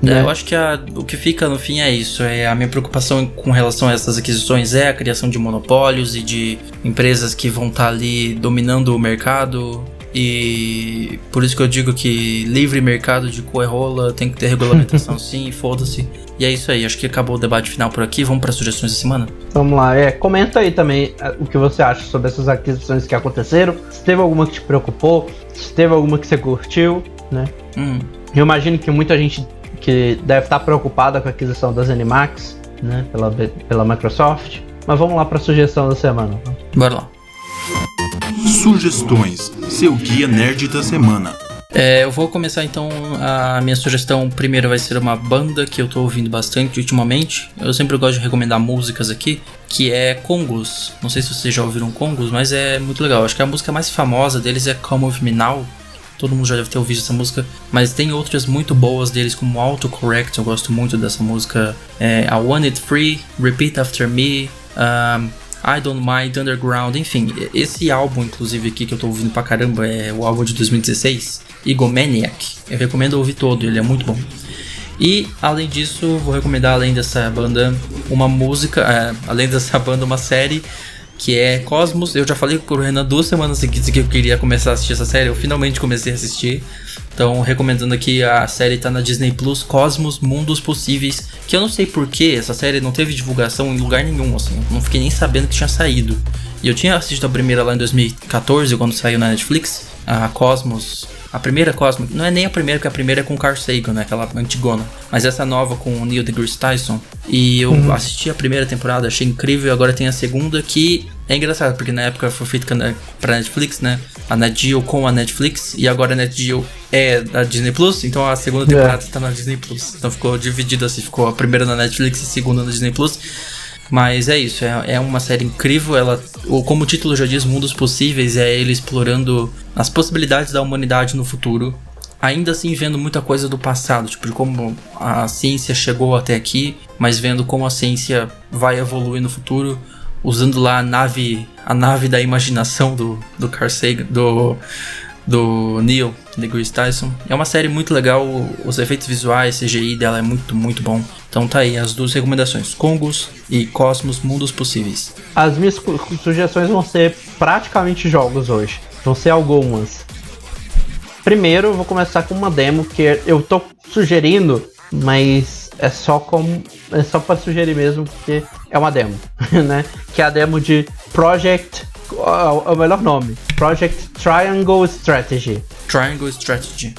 É, né? eu acho que a, o que fica no fim é isso. É a minha preocupação com relação a essas aquisições é a criação de monopólios e de empresas que vão estar tá ali dominando o mercado. E por isso que eu digo que livre mercado de coerrola tem que ter regulamentação sim, foda-se. E é isso aí, acho que acabou o debate final por aqui. Vamos para sugestões da semana? Vamos lá, é, comenta aí também é, o que você acha sobre essas aquisições que aconteceram. Se teve alguma que te preocupou, se teve alguma que você curtiu, né? Hum. Eu imagino que muita gente que deve estar preocupada com a aquisição das Animax, né, pela, pela Microsoft. Mas vamos lá para a sugestão da semana. Bora lá. Sugestões, seu guia nerd da semana. É, eu vou começar então a minha sugestão. Primeiro vai ser uma banda que eu tô ouvindo bastante ultimamente. Eu sempre gosto de recomendar músicas aqui, que é Congos. Não sei se vocês já ouviram Congos, mas é muito legal. Acho que a música mais famosa deles é Come With Me Now. Todo mundo já deve ter ouvido essa música, mas tem outras muito boas deles, como Autocorrect. Eu gosto muito dessa música. É, I Want It Free, Repeat After Me. Um, I Don't Mind, Underground, enfim, esse álbum, inclusive, aqui que eu tô ouvindo pra caramba, é o álbum de 2016, Egomaniac. Eu recomendo ouvir todo, ele é muito bom. E além disso, vou recomendar, além dessa banda, uma música, é, além dessa banda, uma série que é Cosmos. Eu já falei com o Renan duas semanas seguidas que eu queria começar a assistir essa série. Eu finalmente comecei a assistir. Então, recomendando aqui a série tá na Disney Plus, Cosmos, Mundos Possíveis. Que eu não sei porquê, essa série não teve divulgação em lugar nenhum, assim. Não fiquei nem sabendo que tinha saído. E eu tinha assistido a primeira lá em 2014, quando saiu na Netflix, a Cosmos a primeira Cosmic, não é nem a primeira, porque a primeira é com o Carl Sagan, né? Aquela antigona. Mas essa nova com o Neil deGrasse Tyson. E eu uhum. assisti a primeira temporada, achei incrível. E agora tem a segunda que é engraçado, porque na época foi feita pra Netflix, né? A NetGeo com a Netflix. E agora a NetGeo é da Disney Plus. Então a segunda temporada é. tá na Disney Plus. Então ficou dividido assim. Ficou a primeira na Netflix e a segunda na Disney Plus. Mas é isso, é, é uma série incrível. Ela, como o título já diz, Mundos Possíveis, é ele explorando as possibilidades da humanidade no futuro. Ainda assim, vendo muita coisa do passado, tipo, de como a ciência chegou até aqui, mas vendo como a ciência vai evoluir no futuro, usando lá a nave, a nave da imaginação do, do Carl Sagan, do, do Neil deGrasse Tyson. É uma série muito legal, os efeitos visuais, CGI dela é muito, muito bom. Então tá aí as duas recomendações: Congos e Cosmos Mundos Possíveis. As minhas sugestões vão ser praticamente jogos hoje. Vão ser algumas. Primeiro, eu vou começar com uma demo que eu tô sugerindo, mas é só como é só para sugerir mesmo porque é uma demo, né? Que é a demo de Project é o melhor nome. Project Triangle Strategy. Triangle Strategy.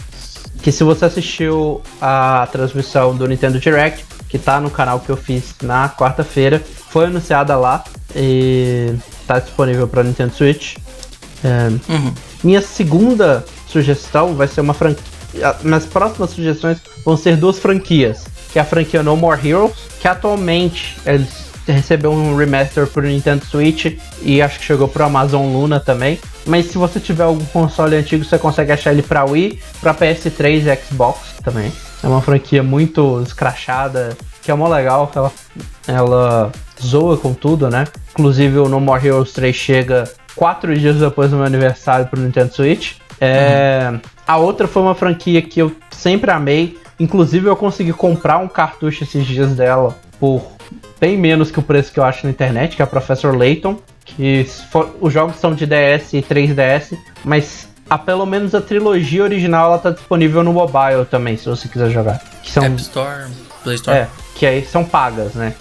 Que se você assistiu a transmissão do Nintendo Direct, que tá no canal que eu fiz na quarta-feira, foi anunciada lá e tá disponível para Nintendo Switch. É, uhum. Minha segunda sugestão vai ser uma franquia. Minhas próximas sugestões vão ser duas franquias. Que é a franquia No More Heroes, que atualmente eles recebeu um remaster pro Nintendo Switch e acho que chegou pro Amazon Luna também, Mas se você tiver algum console antigo, você consegue achar ele pra Wii, pra PS3 e Xbox também. É uma franquia muito escrachada, que é mó legal, ela, ela zoa com tudo, né? Inclusive o No More Heroes 3 chega quatro dias depois do meu aniversário pro Nintendo Switch. É, uhum. A outra foi uma franquia que eu sempre amei. Inclusive eu consegui comprar um cartucho esses dias dela por bem menos que o preço que eu acho na internet, que é a Professor Layton. Que for, os jogos são de DS e 3DS, mas a, pelo menos a trilogia original ela tá disponível no mobile também, se você quiser jogar. Que são, App Store, Play Store. É, que aí são pagas, né?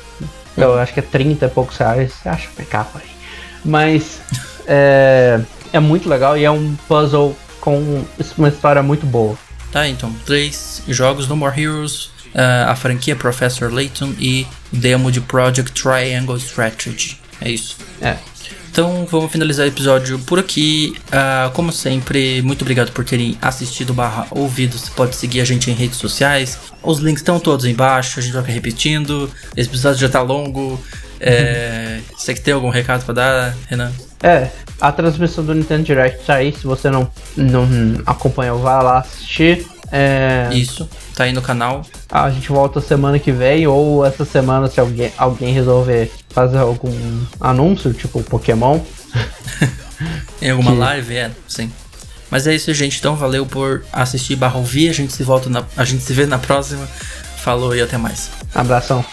Então, eu acho que é 30 e poucos reais. Acho é aí. Mas é, é muito legal e é um puzzle com uma história muito boa. Tá, então, três jogos No More Heroes, uh, a franquia Professor Layton e demo de Project Triangle Strategy. É isso. É. Então vamos finalizar o episódio por aqui. Uh, como sempre, muito obrigado por terem assistido barra ouvido. Você pode seguir a gente em redes sociais. Os links estão todos embaixo, a gente vai ficar repetindo. Esse episódio já tá longo. É, você que tem algum recado para dar, Renan? É, a transmissão do Nintendo Direct tá aí. Se você não, não acompanhou, vá lá assistir. É... Isso, tá aí no canal. A gente volta semana que vem, ou essa semana, se alguém, alguém resolver fazer algum anúncio, tipo Pokémon. em alguma que... live, é, sim. Mas é isso, gente. Então valeu por assistir barra ouvir. A gente se volta na, a gente se vê na próxima. Falou e até mais. Abração.